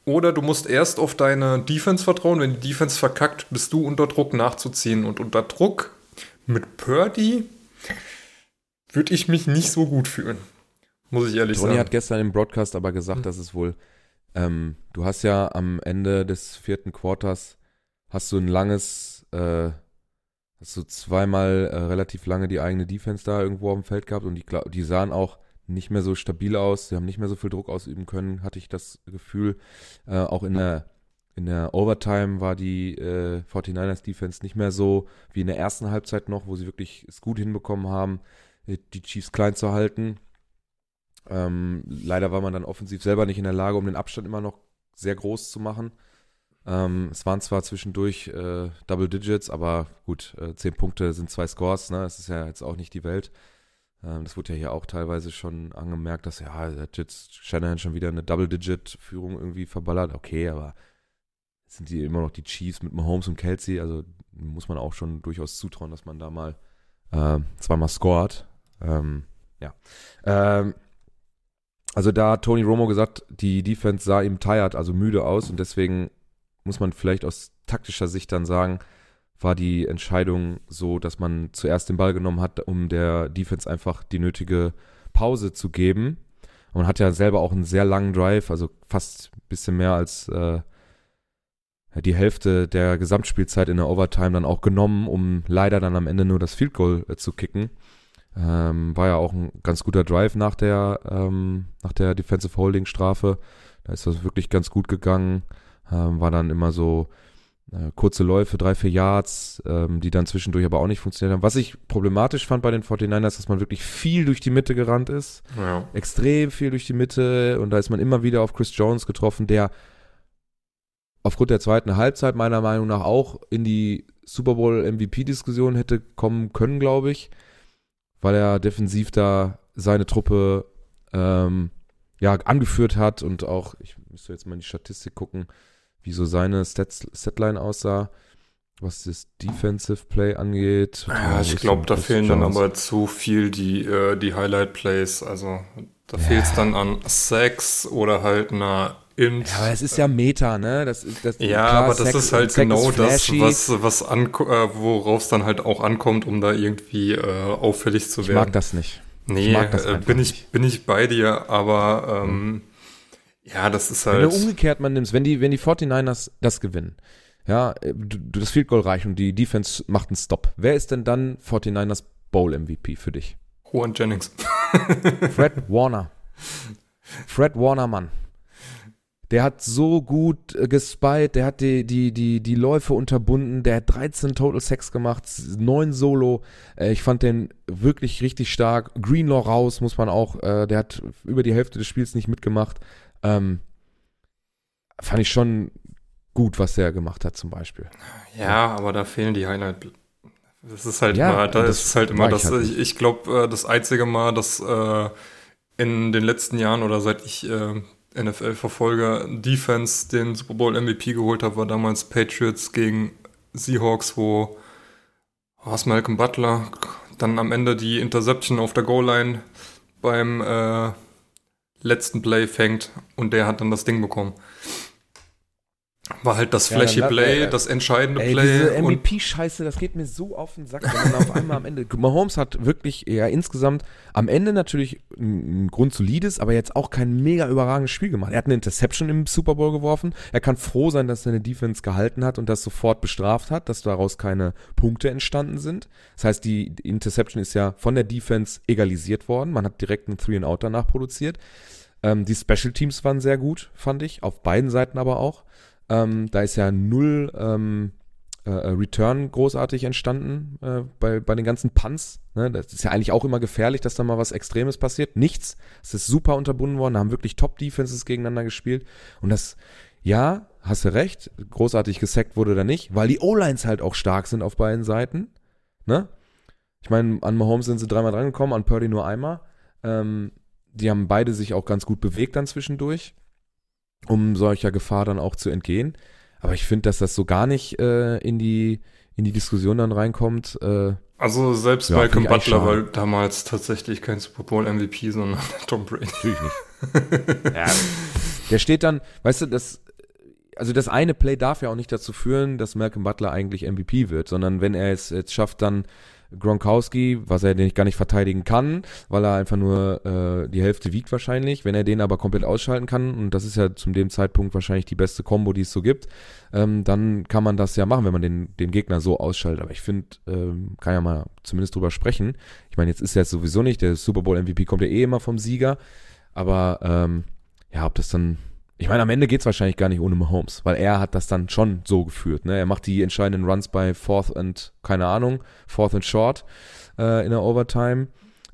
Oder du musst erst auf deine Defense vertrauen. Wenn die Defense verkackt, bist du unter Druck nachzuziehen. Und unter Druck mit Purdy würde ich mich nicht so gut fühlen. Muss ich ehrlich Tony sagen. Tony hat gestern im Broadcast aber gesagt, hm. dass es wohl, ähm, du hast ja am Ende des vierten Quarters, hast du ein langes, äh, hast du zweimal äh, relativ lange die eigene Defense da irgendwo auf dem Feld gehabt und die, die sahen auch nicht mehr so stabil aus, sie haben nicht mehr so viel Druck ausüben können, hatte ich das Gefühl. Äh, auch in der in der Overtime war die äh, 49ers Defense nicht mehr so wie in der ersten Halbzeit noch, wo sie wirklich es gut hinbekommen haben, die Chiefs klein zu halten. Ähm, leider war man dann offensiv selber nicht in der Lage, um den Abstand immer noch sehr groß zu machen. Ähm, es waren zwar zwischendurch äh, Double Digits, aber gut, äh, zehn Punkte sind zwei Scores, ne? Das ist ja jetzt auch nicht die Welt. Ähm, das wurde ja hier auch teilweise schon angemerkt, dass ja, hat jetzt Shanahan schon wieder eine Double-Digit-Führung irgendwie verballert. Okay, aber sind die immer noch die Chiefs mit Mahomes und Kelsey, also muss man auch schon durchaus zutrauen, dass man da mal äh, zweimal scored. Ähm, ja. Ähm, also da hat Tony Romo gesagt, die Defense sah ihm tired, also müde aus und deswegen muss man vielleicht aus taktischer Sicht dann sagen, war die Entscheidung so, dass man zuerst den Ball genommen hat, um der Defense einfach die nötige Pause zu geben. Und man hat ja selber auch einen sehr langen Drive, also fast ein bisschen mehr als äh, die Hälfte der Gesamtspielzeit in der Overtime dann auch genommen, um leider dann am Ende nur das Field Goal äh, zu kicken. Ähm, war ja auch ein ganz guter Drive nach der, ähm, nach der Defensive Holding Strafe. Da ist das wirklich ganz gut gegangen. Ähm, war dann immer so äh, kurze Läufe, drei, vier Yards, ähm, die dann zwischendurch aber auch nicht funktioniert haben. Was ich problematisch fand bei den 49ers, dass man wirklich viel durch die Mitte gerannt ist. Ja. Extrem viel durch die Mitte. Und da ist man immer wieder auf Chris Jones getroffen, der aufgrund der zweiten Halbzeit meiner Meinung nach auch in die Super Bowl MVP-Diskussion hätte kommen können, glaube ich weil er defensiv da seine Truppe ähm, ja, angeführt hat und auch, ich müsste jetzt mal in die Statistik gucken, wie so seine Stats, Statline aussah, was das Defensive Play angeht. Ja, ich glaube, da fehlen dann aber zu viel die, äh, die Highlight Plays. Also da ja. fehlt es dann an Sacks oder halt einer Int. Ja, aber es ist ja Meta, ne? Das ist, das, ja, klar, aber das Sex, ist halt Sex genau ist das, was, was an, äh, worauf es dann halt auch ankommt, um da irgendwie äh, auffällig zu werden. Ich mag das nicht. Nee, das äh, bin, ich, bin ich bei dir, aber ähm, mhm. Ja, das ist halt. Wenn du umgekehrt man nimmst, wenn die, wenn die 49ers das gewinnen, ja, du, das Field Goal reicht und die Defense macht einen Stop. Wer ist denn dann 49ers Bowl MVP für dich? Juan Jennings. Fred Warner. Fred Warner, Mann. Der hat so gut äh, gespeit, der hat die, die, die, die Läufe unterbunden, der hat 13 Total Sex gemacht, 9 Solo. Äh, ich fand den wirklich richtig stark. Greenlaw raus, muss man auch, äh, der hat über die Hälfte des Spiels nicht mitgemacht. Ähm, fand ich schon gut, was der gemacht hat, zum Beispiel. Ja, aber da fehlen die Highlight. Das ist halt ja, immer, da ist es halt immer, dass halt ich, ich glaube, äh, das einzige Mal, dass äh, in den letzten Jahren oder seit ich äh, NFL-Verfolger Defense den Super Bowl MVP geholt habe, war damals Patriots gegen Seahawks, wo was Malcolm Butler dann am Ende die Interception auf der Goal-Line beim äh, letzten Play fängt und der hat dann das Ding bekommen. War halt das Ja, flashy dann- Play, äh, das entscheidende Ey, Play. diese MVP-Scheiße, das geht mir so auf den Sack, wenn man auf einmal am Ende. Mahomes hat wirklich ja insgesamt am Ende natürlich ein, ein grundsolides, aber jetzt auch kein mega überragendes Spiel gemacht. Er hat eine Interception im Super Bowl geworfen. Er kann froh sein, dass seine Defense gehalten hat und das sofort bestraft hat, dass daraus keine Punkte entstanden sind. Das heißt, die Interception ist ja von der Defense egalisiert worden. Man hat direkt einen Three and Out danach produziert. Ähm, die Special Teams waren sehr gut, fand ich, auf beiden Seiten aber auch. Ähm, da ist ja null ähm, äh, Return großartig entstanden äh, bei, bei den ganzen Punts. Ne? Das ist ja eigentlich auch immer gefährlich, dass da mal was Extremes passiert. Nichts. Es ist super unterbunden worden, da haben wirklich Top-Defenses gegeneinander gespielt. Und das, ja, hast du recht, großartig gesackt wurde da nicht, weil die O-Lines halt auch stark sind auf beiden Seiten. Ne? Ich meine, an Mahomes sind sie dreimal drangekommen, an Purdy nur einmal. Ähm, die haben beide sich auch ganz gut bewegt dann zwischendurch, um solcher Gefahr dann auch zu entgehen. Aber ich finde, dass das so gar nicht äh, in die in die Diskussion dann reinkommt. Äh, also selbst Ja, Malcolm Butler war damals tatsächlich kein Super Bowl MVP, sondern Tom Brady. natürlich nicht. ja, der steht dann, weißt du, das also das eine Play darf ja auch nicht dazu führen, dass Malcolm Butler eigentlich MVP wird, sondern wenn er es jetzt schafft, dann Gronkowski, was er nicht gar nicht verteidigen kann, weil er einfach nur äh, die Hälfte wiegt wahrscheinlich. Wenn er den aber komplett ausschalten kann, und das ist ja zum dem Zeitpunkt wahrscheinlich die beste Combo, die es so gibt, ähm, dann kann man das ja machen, wenn man den, den Gegner so ausschaltet. Aber ich finde, ähm, kann ja mal zumindest drüber sprechen. Ich meine, jetzt ist er jetzt sowieso nicht, der Super Bowl MVP kommt ja eh immer vom Sieger, aber ähm, ja, ob das dann ich meine, am Ende geht's wahrscheinlich gar nicht ohne Mahomes, weil er hat das dann schon so geführt. Ne? Er macht die entscheidenden Runs bei Fourth and, keine Ahnung, Fourth and Short äh, in der Overtime.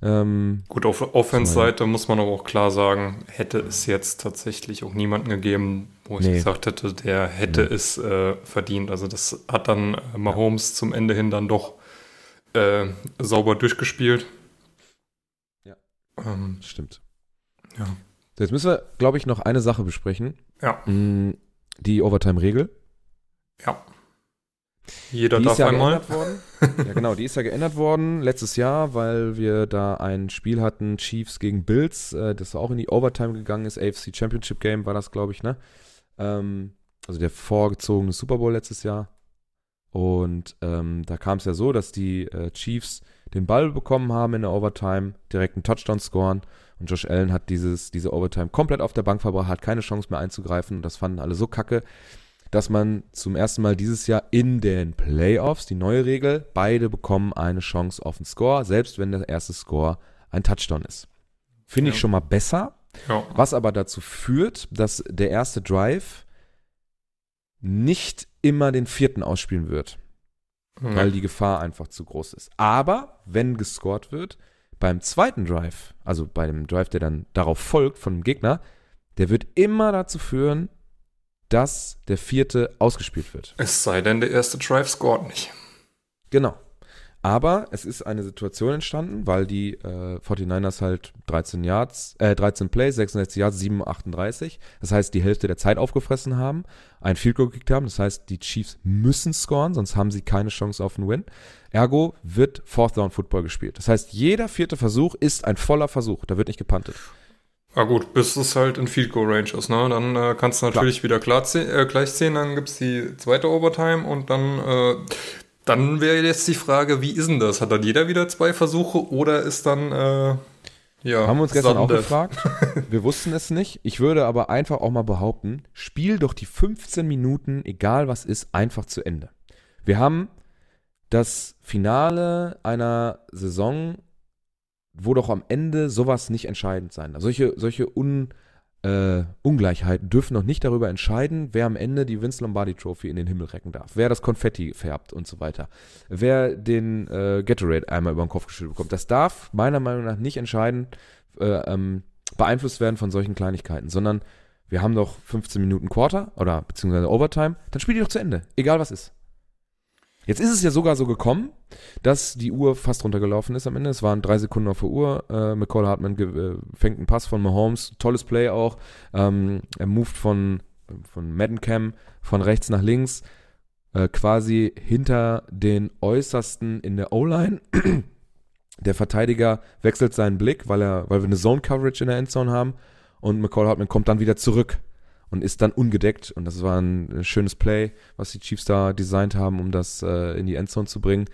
Ähm, Gut, auf Offense-Seite muss man aber auch klar sagen, hätte es jetzt tatsächlich auch niemanden gegeben, wo ich Nee. gesagt hätte, der hätte Nee. es äh, verdient. Also das hat dann äh, Mahomes zum Ende hin dann doch äh, sauber durchgespielt. Ja. Ähm, stimmt. ja. So, jetzt müssen wir, glaube ich, noch eine Sache besprechen. Ja. Mm, Die Overtime-Regel. Ja. Jeder Die darf ist ja einmal. geändert worden. ja, genau, die ist ja geändert worden letztes Jahr, weil wir da ein Spiel hatten, Chiefs gegen Bills, äh, das auch in die Overtime gegangen ist. AFC Championship Game war das, glaube ich, ne? Ähm, also der vorgezogene Super Bowl letztes Jahr. Und ähm, da kam es ja so, dass die äh, Chiefs den Ball bekommen haben in der Overtime, direkt einen Touchdown scoren. Und Josh Allen hat dieses, diese Overtime komplett auf der Bank verbracht, hat keine Chance mehr einzugreifen. Und das fanden alle so kacke, dass man zum ersten Mal dieses Jahr in den Playoffs, die neue Regel, beide bekommen eine Chance auf den Score, selbst wenn der erste Score ein Touchdown ist. Finde ich Ja. schon mal besser, Ja. was aber dazu führt, dass der erste Drive nicht immer den vierten ausspielen wird, weil die Gefahr einfach zu groß ist. Aber wenn gescored wird, beim zweiten Drive, also bei dem Drive, der dann darauf folgt von dem Gegner, der wird immer dazu führen, dass der vierte ausgespielt wird. Es sei denn, der erste Drive scored nicht. Genau. Aber es ist eine Situation entstanden, weil die äh, 49ers halt 13 Yards, äh, 13 Plays, 66 Yards, 7, 38. Das heißt, die Hälfte der Zeit aufgefressen haben, ein Field Goal gekickt haben. Das heißt, die Chiefs müssen scoren, sonst haben sie keine Chance auf einen Win. Ergo wird Fourth Down Football gespielt. Das heißt, jeder vierte Versuch ist ein voller Versuch. Da wird nicht gepantet. Ah gut, bis es halt in Field Goal Range ist, ne? Dann äh, kannst du natürlich wieder klar äh, gleich zählen, dann gibt's die zweite Overtime und dann, äh, dann wäre jetzt die Frage, wie ist denn das? Hat dann jeder wieder zwei Versuche oder ist dann, äh, ja, Haben wir uns gestern auch gefragt. Wir wussten es nicht. Ich würde aber einfach auch mal behaupten, spiel doch die 15 Minuten, egal was ist, einfach zu Ende. Wir haben das Finale einer Saison, wo doch am Ende sowas nicht entscheidend sein. Solche, solche Un, äh, Ungleichheiten dürfen noch nicht darüber entscheiden, wer am Ende die Vince Lombardi Trophy in den Himmel recken darf, wer das Konfetti färbt und so weiter, wer den äh, Gatorade einmal über den Kopf geschüttelt bekommt. Das darf meiner Meinung nach nicht entscheiden, äh, ähm, beeinflusst werden von solchen Kleinigkeiten, sondern wir haben doch 15 Minuten Quarter oder beziehungsweise Overtime, dann spiel die doch zu Ende, egal was ist. Jetzt ist es ja sogar so gekommen, dass die Uhr fast runtergelaufen ist am Ende. Es waren drei Sekunden auf der Uhr. Äh, McCall Hartman äh, fängt einen Pass von Mahomes. Tolles Play auch. Ähm, er moved von, von Maddencam von rechts nach links. Äh, quasi hinter den Äußersten in der O-Line. Der Verteidiger wechselt seinen Blick, weil, er, weil wir eine Zone-Coverage in der Endzone haben. Und McCall Hartman kommt dann wieder zurück und ist dann ungedeckt. Und das war ein schönes Play, was die Chiefs da designt haben, um das äh, in die Endzone zu bringen.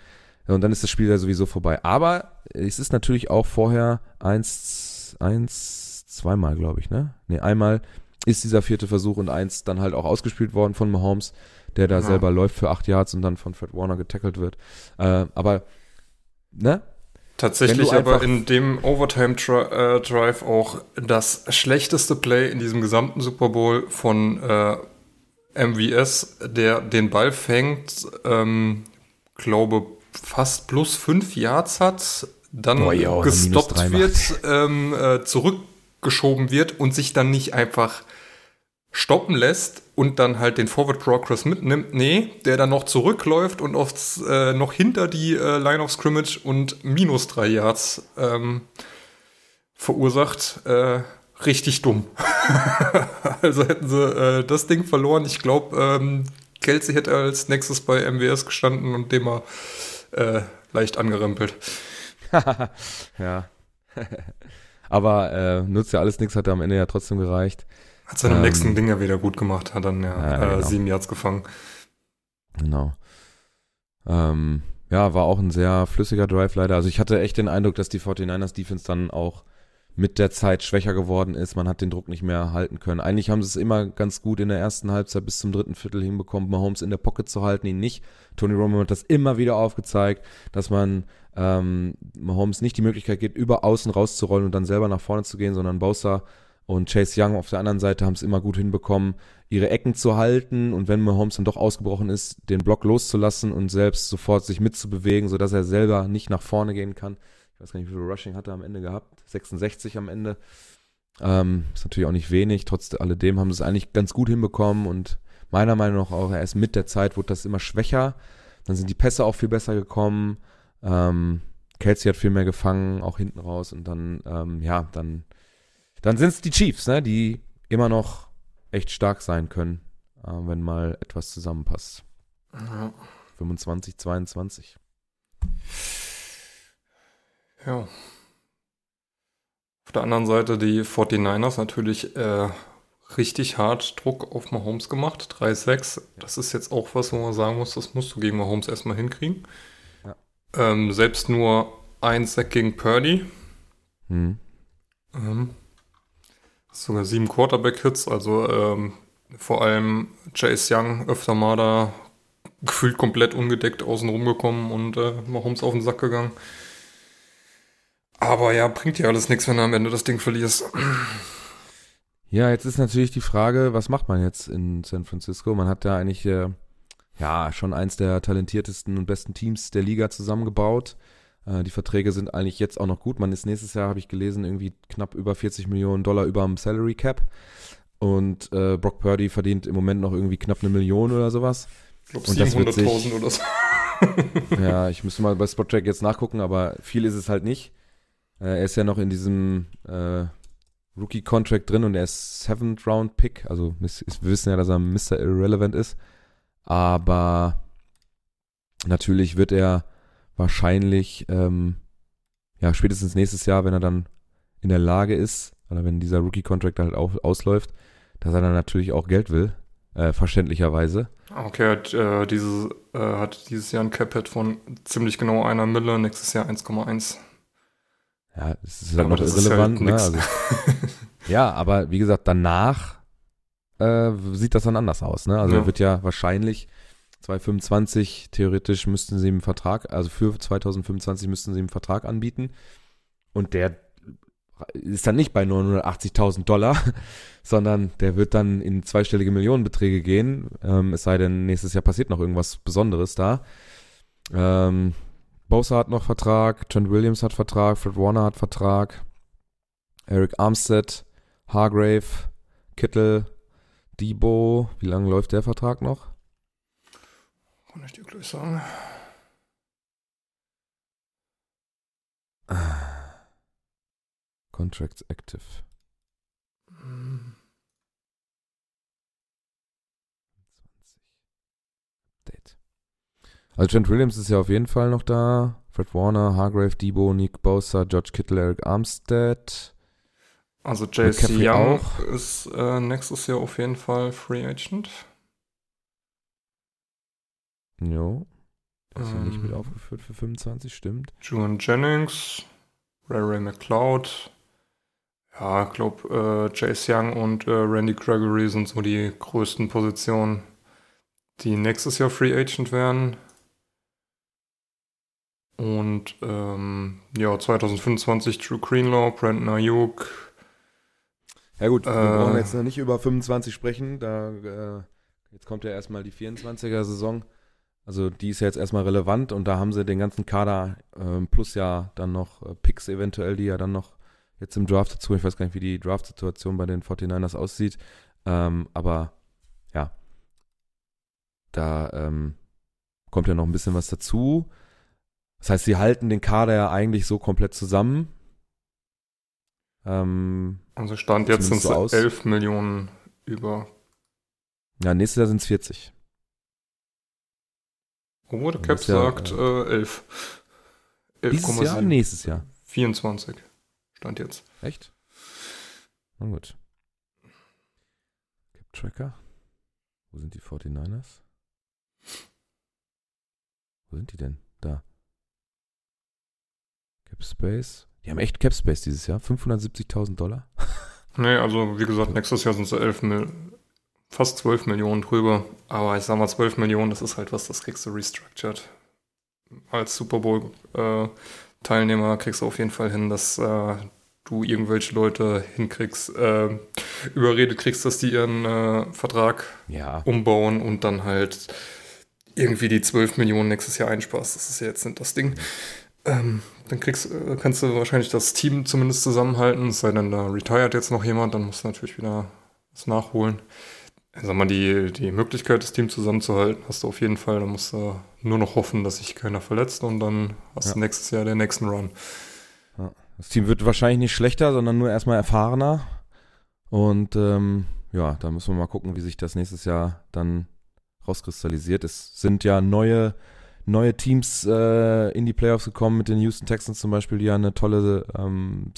Und dann ist das Spiel ja sowieso vorbei. Aber es ist natürlich auch vorher eins, eins, zweimal, glaube ich, ne? Ne, einmal ist dieser vierte Versuch und eins dann halt auch ausgespielt worden von Mahomes, der da ja. selber läuft für acht Yards und dann von Fred Warner getackelt wird. Äh, aber, ne? Tatsächlich aber in dem Overtime-Drive auch das schlechteste Play in diesem gesamten Super Bowl von äh, MVS, der den Ball fängt, ähm, glaube fast plus fünf Yards hat, dann Boah, ja, gestoppt wird, ähm, äh, zurückgeschoben wird und sich dann nicht einfach stoppen lässt und dann halt den Forward Progress mitnimmt. Nee, der dann noch zurückläuft und aufs, äh, noch hinter die äh, Line of Scrimmage und minus drei Yards ähm, verursacht. Äh, richtig dumm. also hätten sie äh, das Ding verloren. Ich glaube, ähm, Kelsey hätte als nächstes bei MWS gestanden und dem mal äh, leicht angerempelt. ja. Aber äh, nutzt ja alles nichts, hat er am Ende ja trotzdem gereicht. Hat seine ähm, nächsten Dinger wieder gut gemacht, hat dann ja, ja äh, genau. sieben Yards gefangen. Genau. Ähm, ja, war auch ein sehr flüssiger Drive leider. Also ich hatte echt den Eindruck, dass die 49ers Defense dann auch mit der Zeit schwächer geworden ist. Man hat den Druck nicht mehr halten können. Eigentlich haben sie es immer ganz gut in der ersten Halbzeit bis zum dritten Viertel hinbekommen, Mahomes in der Pocket zu halten, ihn nicht. Tony Romo hat das immer wieder aufgezeigt, dass man ähm, Mahomes nicht die Möglichkeit gibt, über außen rauszurollen und dann selber nach vorne zu gehen, sondern Bowser und Chase Young auf der anderen Seite haben es immer gut hinbekommen, ihre Ecken zu halten und wenn Mahomes dann doch ausgebrochen ist, den Block loszulassen und selbst sofort sich mitzubewegen, sodass er selber nicht nach vorne gehen kann. Ich weiß gar nicht, wie viel Rushing hat er am Ende gehabt. 66 am Ende. Ähm, ist natürlich auch nicht wenig. Trotz alledem haben sie es eigentlich ganz gut hinbekommen und meiner Meinung nach auch erst mit der Zeit wurde das immer schwächer. Dann sind die Pässe auch viel besser gekommen. Ähm, Kelsey hat viel mehr gefangen, auch hinten raus und dann, ähm, ja, dann dann sind es die Chiefs, ne, die immer noch echt stark sein können, äh, wenn mal etwas zusammenpasst. Ja. 25, 22. Ja. Auf der anderen Seite die 49ers natürlich äh, richtig hart Druck auf Mahomes gemacht. 3-6. Das ist jetzt auch was, wo man sagen muss, das musst du gegen Mahomes erstmal hinkriegen. Ja. Ähm, selbst nur ein Sack gegen Purdy. Hm. Ähm, sogar sieben Quarterback-Hits, also ähm, vor allem Chase Young öfter mal da gefühlt komplett ungedeckt außen rumgekommen und äh, Mahomes auf den Sack gegangen. Aber ja, bringt dir alles nichts, wenn du am Ende das Ding verlierst. Ja, jetzt ist natürlich die Frage, was macht man jetzt in San Francisco? Man hat da eigentlich äh, ja schon eins der talentiertesten und besten Teams der Liga zusammengebaut. Äh, die Verträge sind eigentlich jetzt auch noch gut. Man ist nächstes Jahr, habe ich gelesen, irgendwie knapp über 40 Millionen Dollar über dem Salary Cap. Und äh, Brock Purdy verdient im Moment noch irgendwie knapp eine Million oder sowas. Ich glaube 700.000 oder so. ja, ich müsste mal bei Spottrack jetzt nachgucken, aber viel ist es halt nicht. Äh, er ist ja noch in diesem äh, Rookie-Contract drin und er ist Seventh Round Pick. Also wir wissen ja, dass er Mr. Irrelevant ist. Aber natürlich wird er wahrscheinlich, ähm, ja, spätestens nächstes Jahr, wenn er dann in der Lage ist, oder wenn dieser Rookie-Contract halt auch ausläuft, dass er dann natürlich auch Geld will, äh, verständlicherweise. Okay, hat, äh, dieses, äh, hat dieses Jahr ein Cap-Hit von ziemlich genau einer Mille, nächstes Jahr 1,1. Ja, das ist halt noch irrelevant. Halt ne? also, ja, aber wie gesagt, danach äh, sieht das dann anders aus. Ne? Also ja. er wird ja wahrscheinlich 2025 theoretisch müssten sie im Vertrag, also für 2025 müssten sie einen Vertrag anbieten. Und der ist dann nicht bei 980.000 Dollar, sondern der wird dann in zweistellige Millionenbeträge gehen. Ähm, es sei denn, nächstes Jahr passiert noch irgendwas Besonderes da. Ähm, Bosa hat noch Vertrag, Trent Williams hat Vertrag, Fred Warner hat Vertrag, Eric Armstead, Hargrave, Kittel, Debo. Wie lange läuft der Vertrag noch? Kann ich dir gleich sagen. Contracts active. Update. Also Trent Williams ist ja auf jeden Fall noch da. Fred Warner, Hargrave, Debo, Nick Bosa, George Kittle, Eric Armstead. Also JC Young auch. ist äh, nächstes Jahr auf jeden Fall Free Agent. Jo. Der ist ähm, ja nicht mit ähm. aufgeführt für 25, stimmt. Julian Jennings, Ray Ray McLeod. Ja, ich glaube, äh, Jace Young und äh, Randy Gregory sind so die größten Positionen, die nächstes Jahr Free Agent werden. Und ähm, ja, 2025 Drew Greenlaw, Brandon Ayuk. Ja gut, wir äh, brauchen jetzt noch nicht über 25 sprechen. Da, äh, jetzt kommt ja erstmal die 24er-Saison. Also die ist ja jetzt erstmal relevant und da haben sie den ganzen Kader äh, plus ja dann noch äh, Picks eventuell, die ja dann noch jetzt im Draft dazu, ich weiß gar nicht, wie die Draft-Situation bei den 49ers aussieht, ähm, aber ja, da ähm, kommt ja noch ein bisschen was dazu. Das heißt, sie halten den Kader ja eigentlich so komplett zusammen. Ähm, also Stand jetzt sind es so 11 Millionen über. Ja, nächstes Jahr sind es 40. Oh, der Cap sagt äh, 11. 11 Dieses Jahr, nächstes Jahr? 24. Stand jetzt. Echt? Na gut. Cap Tracker. Wo sind die 49ers? Wo sind die denn? Da. Cap Space. Die haben echt Cap Space dieses Jahr. 570.000 Dollar. nee, also wie gesagt, nächstes Jahr sind es 11 Millionen fast 12 Millionen drüber. Aber ich sag mal, 12 Millionen, das ist halt was, das kriegst du restructured. Als Super Bowl-Teilnehmer äh, kriegst du auf jeden Fall hin, dass äh, du irgendwelche Leute hinkriegst, äh, überredet kriegst, dass die ihren äh, Vertrag ja. umbauen und dann halt irgendwie die 12 Millionen nächstes Jahr einsparst. Das ist ja jetzt nicht das Ding. Ähm, dann kriegst, äh, kannst du wahrscheinlich das Team zumindest zusammenhalten, es sei denn, da retired jetzt noch jemand, dann musst du natürlich wieder was nachholen sag mal, die, die Möglichkeit, das Team zusammenzuhalten, hast du auf jeden Fall. Da musst du nur noch hoffen, dass sich keiner verletzt und dann hast ja. du nächstes Jahr den nächsten Run. Ja. Das Team wird wahrscheinlich nicht schlechter, sondern nur erstmal erfahrener. Und ähm, ja, da müssen wir mal gucken, wie sich das nächstes Jahr dann rauskristallisiert. Es sind ja neue, neue Teams äh, in die Playoffs gekommen, mit den Houston Texans zum Beispiel, die ja eine tolle ähm,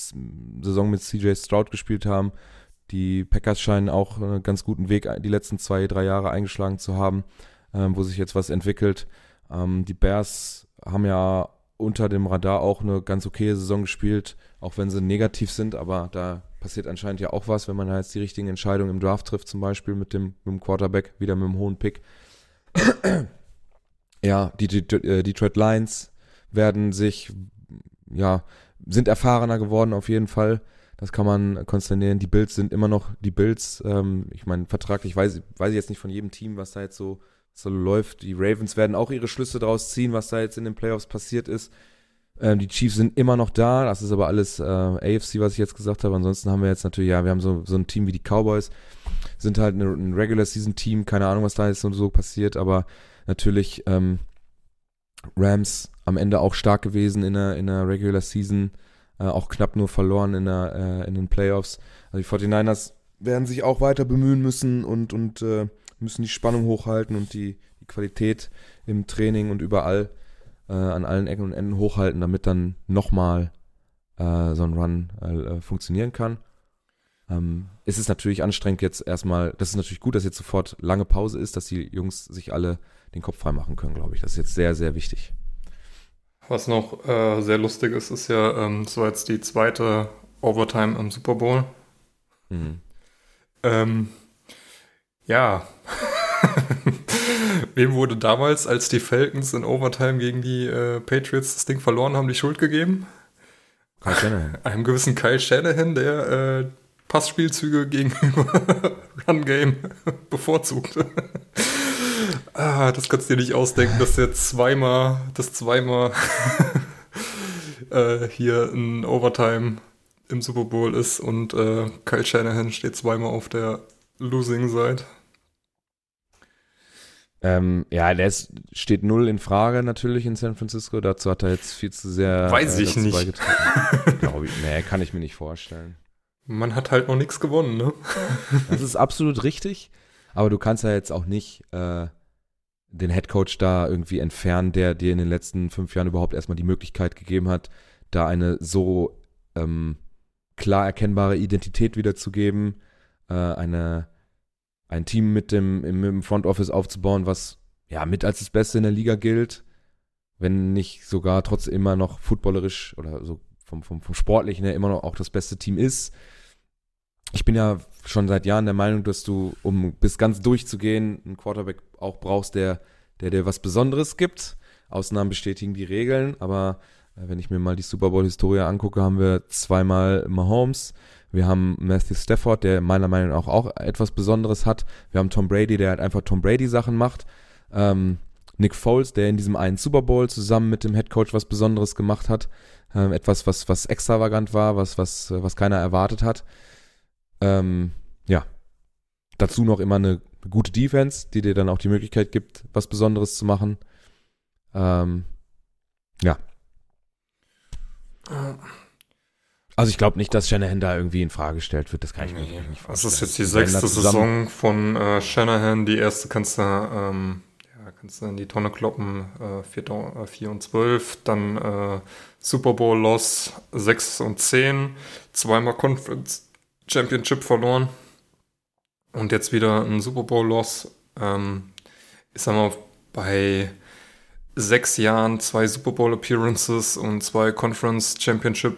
Saison mit CJ Stroud gespielt haben. Die Packers scheinen auch einen ganz guten Weg die letzten zwei, drei Jahre eingeschlagen zu haben, ähm, wo sich jetzt was entwickelt. Ähm, die Bears haben ja unter dem Radar auch eine ganz okaye Saison gespielt, auch wenn sie negativ sind, aber da passiert anscheinend ja auch was, wenn man da jetzt die richtigen Entscheidungen im Draft trifft, zum Beispiel mit dem, mit dem Quarterback, wieder mit dem hohen Pick. ja, die, die, die äh, Detroit Lions werden sich, ja, sind erfahrener geworden auf jeden Fall. Das kann man konsternieren. Die Bills sind immer noch die Bills. Ähm, ich meine, vertraglich weiß, weiß ich jetzt nicht von jedem Team, was da jetzt so, so läuft. Die Ravens werden auch ihre Schlüsse daraus ziehen, was da jetzt in den Playoffs passiert ist. Ähm, die Chiefs sind immer noch da. Das ist aber alles äh, AFC, was ich jetzt gesagt habe. Ansonsten haben wir jetzt natürlich, ja, wir haben so, so ein Team wie die Cowboys. Sind halt eine, ein Regular Season Team. Keine Ahnung, was da jetzt so, so passiert. Aber natürlich ähm, Rams am Ende auch stark gewesen in der, in der Regular Season äh, auch knapp nur verloren in, der, äh, in den Playoffs. Also die 49ers werden sich auch weiter bemühen müssen und, und äh, müssen die Spannung hochhalten und die, die Qualität im Training und überall äh, an allen Ecken und Enden hochhalten, damit dann nochmal äh, so ein Run funktionieren kann. Ähm, ist natürlich anstrengend jetzt erstmal, das ist natürlich gut, dass jetzt sofort lange Pause ist, dass die Jungs sich alle den Kopf frei machen können, glaube ich. Das ist jetzt sehr, sehr wichtig. Was noch äh, sehr lustig ist, ist ja, ähm, so jetzt die zweite Overtime im Super Bowl. Mhm. Ähm, ja. Wem wurde damals, als die Falcons in Overtime gegen die äh, Patriots das Ding verloren haben, die Schuld gegeben? Kyle Shanahan. Einem gewissen Kyle Shanahan, der äh, Passspielzüge gegenüber Run Game bevorzugt. Ah, das kannst du dir nicht ausdenken, dass der zweimal, das zweimal äh, hier ein Overtime im Super Bowl ist und äh, Kyle Shanahan steht zweimal auf der Losing Side. Ähm, ja, der ist, steht null in Frage natürlich in San Francisco. Dazu hat er jetzt viel zu sehr. Weiß äh, ich nicht. Glaube ich, nee, kann ich mir nicht vorstellen. Man hat halt noch nichts gewonnen, ne? das ist absolut richtig. Aber du kannst ja jetzt auch nicht äh, den Headcoach da irgendwie entfernen, der dir in den letzten fünf Jahren überhaupt erstmal die Möglichkeit gegeben hat, da eine so ähm, klar erkennbare Identität wiederzugeben, äh, eine, ein Team mit dem, im Front Office aufzubauen, was ja mit als das Beste in der Liga gilt, wenn nicht sogar trotz immer noch footballerisch oder so vom, vom, vom Sportlichen her immer noch auch das beste Team ist. Ich bin ja schon seit Jahren der Meinung, dass du, um bis ganz durchzugehen, einen Quarterback auch brauchst, der, der dir was Besonderes gibt. Ausnahmen bestätigen die Regeln, aber äh, wenn ich mir mal die Super Bowl-Historie angucke, haben wir zweimal Mahomes, wir haben Matthew Stafford, der meiner Meinung nach auch etwas Besonderes hat. Wir haben Tom Brady, der halt einfach Tom Brady-Sachen macht. Ähm, Nick Foles, der in diesem einen Super Bowl zusammen mit dem Head Coach was Besonderes gemacht hat. Ähm, etwas, was, was extravagant war, was, was, was keiner erwartet hat. Ähm, ja. Dazu noch immer eine gute Defense, die dir dann auch die Möglichkeit gibt, was Besonderes zu machen. Ähm, ja. Also ich glaube nicht, dass Shanahan da irgendwie in Frage gestellt wird. Das kann ich mir Nee, nicht vorstellen. das ist jetzt die sechste Saison von äh, Shanahan. Die erste kannst du, ähm, ja, kannst du in die Tonne kloppen. Äh, 4, äh, 4 und 12. Dann äh, Super Bowl Loss 6 und 10. Zweimal Conference Championship verloren. Und jetzt wieder ein Super Bowl Loss. Ähm, ich sag mal, bei sechs Jahren zwei Super Bowl Appearances und zwei Conference Championship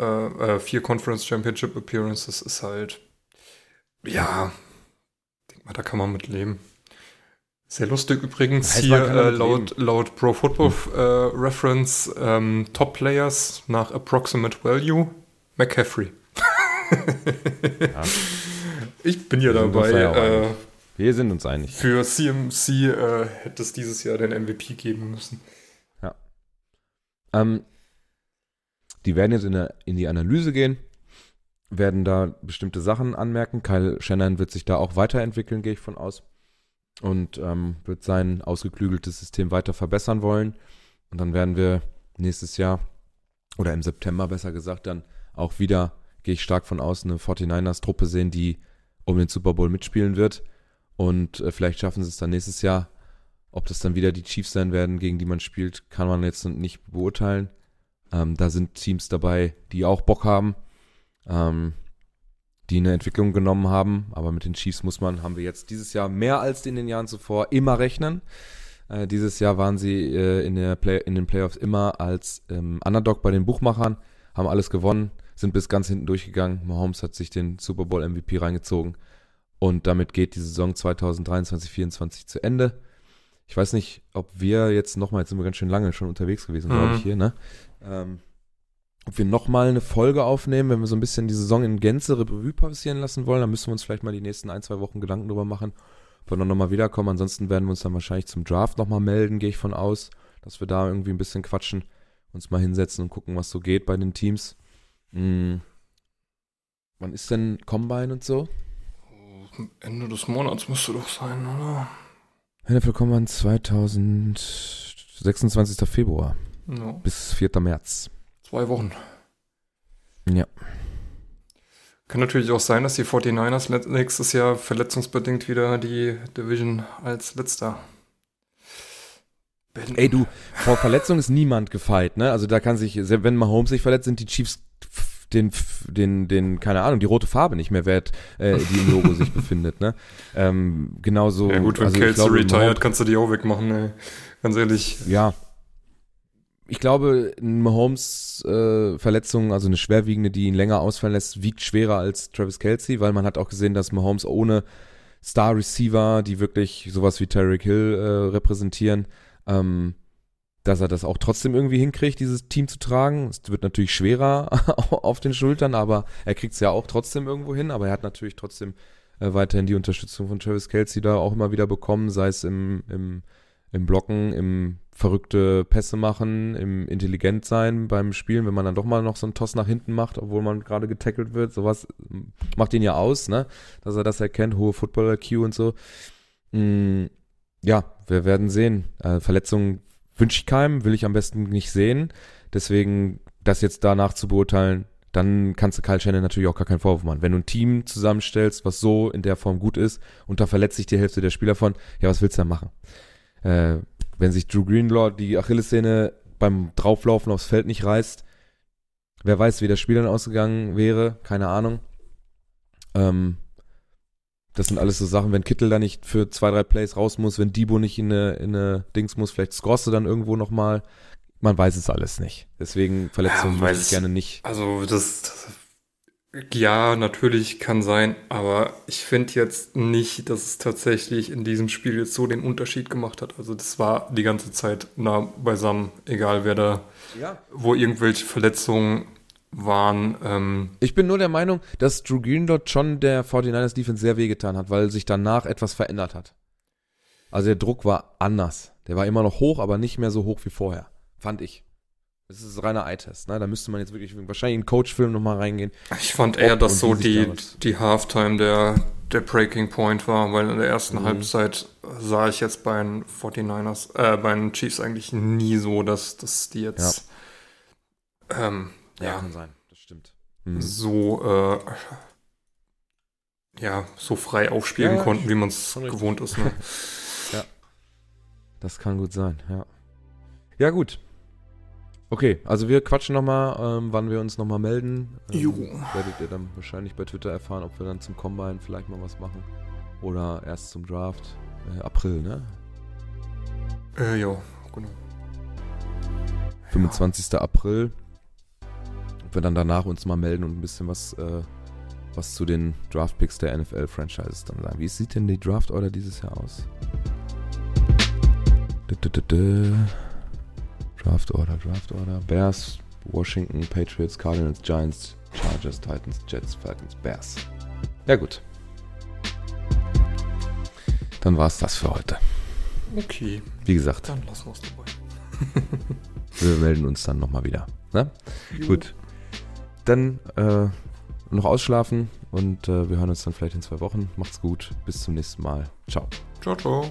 äh, äh, vier Conference Championship Appearances ist halt, ja, denk mal, da kann man mit leben. Sehr lustig übrigens Heißt, hier äh, laut, laut Pro Football äh, Reference ähm, Top Players nach Approximate Value McCaffrey. Ja. Ich bin ja dabei. ja äh. Wir sind uns einig. für CMC äh, hätte es dieses Jahr den MVP geben müssen. Ähm, die werden jetzt in, der, in die Analyse gehen, werden da bestimmte Sachen anmerken. Kyle Shannon wird sich da auch weiterentwickeln, gehe ich von aus. Und ähm, wird sein ausgeklügeltes System weiter verbessern wollen. Und dann werden wir nächstes Jahr oder im September besser gesagt dann auch wieder, gehe ich stark von aus, eine 49ers-Truppe sehen, die um den Super Bowl mitspielen wird. Und äh, vielleicht schaffen sie es dann nächstes Jahr. Ob das dann wieder die Chiefs sein werden, gegen die man spielt, kann man jetzt nicht beurteilen. Ähm, da sind Teams dabei, die auch Bock haben, ähm, die eine Entwicklung genommen haben. Aber mit den Chiefs muss man, haben wir jetzt dieses Jahr mehr als in den Jahren zuvor immer rechnen. Äh, dieses Jahr waren sie äh, in, in den Playoffs immer als ähm, Underdog bei den Buchmachern, haben alles gewonnen, sind bis ganz hinten durchgegangen. Mahomes hat sich den Super Bowl MVP reingezogen. Und damit geht die Saison 2023-24 zu Ende. Ich weiß nicht, ob wir jetzt nochmal, jetzt sind wir ganz schön lange schon unterwegs gewesen, glaube Mhm. ich, hier, ne? Ähm, ob wir nochmal eine Folge aufnehmen, wenn wir so ein bisschen die Saison in Gänze Revue passieren lassen wollen, dann müssen wir uns vielleicht mal die nächsten ein, zwei Wochen Gedanken drüber machen, ob wir dann nochmal wiederkommen. Ansonsten werden wir uns dann wahrscheinlich zum Draft nochmal melden, gehe ich von aus, dass wir da irgendwie ein bisschen quatschen, uns mal hinsetzen und gucken, was so geht bei den Teams. Hm. Wann ist denn Combine und so? Ende des Monats müsste doch sein, oder? NFL Combine 2026. Februar Ja, bis 4. März. zwei Wochen. Ja. Kann natürlich auch sein, dass die 49ers let- nächstes Jahr verletzungsbedingt wieder die Division als letzter beenden. Ey, du, vor Verletzung ist niemand gefeit, ne? Also da kann sich, selbst wenn Mahomes sich verletzt, sind die Chiefs den, den, den, keine Ahnung, die rote Farbe nicht mehr wert, äh, die im Logo sich befindet, ne? Ähm, genauso. Ja gut, wenn also Kelsey retired, kannst du die auch wegmachen, ey. Ganz ehrlich. Ja. Ich glaube, ein Mahomes äh, Verletzung, also eine schwerwiegende, die ihn länger ausfallen lässt, wiegt schwerer als Travis Kelsey, weil man hat auch gesehen, dass Mahomes ohne Star Receiver, die wirklich sowas wie Tyreek Hill äh, repräsentieren, ähm, dass er das auch trotzdem irgendwie hinkriegt, dieses Team zu tragen. Es wird natürlich schwerer auf den Schultern, aber er kriegt es ja auch trotzdem irgendwo hin. Aber er hat natürlich trotzdem äh, weiterhin die Unterstützung von Travis Kelsey da auch immer wieder bekommen, sei es im, im, im Blocken, im verrückte Pässe machen, im intelligent sein beim Spielen, wenn man dann doch mal noch so einen Toss nach hinten macht, obwohl man gerade getackelt wird. Sowas macht ihn ja aus, ne? Dass er das erkennt, hohe Football-IQ und so. Mm, ja, wir werden sehen. Äh, Verletzungen wünsche ich keinem, will ich am besten nicht sehen. Deswegen, das jetzt danach zu beurteilen, dann kannst du Kyle Shannon natürlich auch gar keinen Vorwurf machen. Wenn du ein Team zusammenstellst, was so in der Form gut ist und da verletzt sich die Hälfte der Spieler von, ja, was willst du da machen? Äh, wenn sich Drew Greenlaw die Achillessehne beim Drauflaufen aufs Feld nicht reißt, Wer weiß, wie das Spiel dann ausgegangen wäre, keine Ahnung. Ähm, das sind alles so Sachen, wenn Kittel da nicht für zwei, drei Plays raus muss, wenn Debo nicht in eine, in eine Dings muss, vielleicht scorst du dann irgendwo nochmal. Man weiß es alles nicht. Deswegen Verletzungen Ja, weiß- ich gerne nicht. Also das, das ja, natürlich kann sein, aber ich finde jetzt nicht, dass es tatsächlich in diesem Spiel jetzt so den Unterschied gemacht hat. Also das war die ganze Zeit nah beisammen, egal wer da, Ja. wo irgendwelche Verletzungen waren. Ähm, Ich bin nur der Meinung, dass Drew Green dort schon der 49ers Defense sehr wehgetan hat, weil sich danach etwas verändert hat. Also der Druck war anders. Der war immer noch hoch, aber nicht mehr so hoch wie vorher. Fand ich. Das ist reiner Eye-Test, ne? Da müsste man jetzt wirklich wahrscheinlich in Coach-Film nochmal reingehen. ich fand eher, dass so die, da die Halftime der, der Breaking Point war, weil in der ersten Mhm. Halbzeit sah ich jetzt bei den 49ers, äh, bei den Chiefs eigentlich nie so, dass, dass die jetzt ähm, ja, kann sein. Das stimmt. Mhm. so äh, ja, so frei aufspielen Ja, ja, konnten, wie man es gewohnt ist. Ne? Das kann gut sein, ja. Ja, gut. Okay, also wir quatschen nochmal, ähm, wann wir uns nochmal melden. Ähm, Jo. Werdet ihr dann wahrscheinlich bei Twitter erfahren, ob wir dann zum Combine vielleicht mal was machen. Oder erst zum Draft. Äh, April, ne? äh, ja, genau. 25. April. Ob wir dann danach uns mal melden und ein bisschen was, äh, was zu den Draft-Picks der NFL-Franchises dann sagen. Wie sieht denn die Draft-Order dieses Jahr aus? Draft-Order, Draft-Order. Bears, Washington, Patriots, Cardinals, Giants, Chargers, Titans, Jets, Falcons, Bears. Ja gut. Dann war's das für heute. Okay, Wie gesagt, dann lassen wir es dabei. wir melden uns dann nochmal wieder. Ne? Gut. Dann äh, noch ausschlafen und äh, wir hören uns dann vielleicht in zwei Wochen. Macht's gut. Bis zum nächsten Mal. Ciao. Ciao, ciao.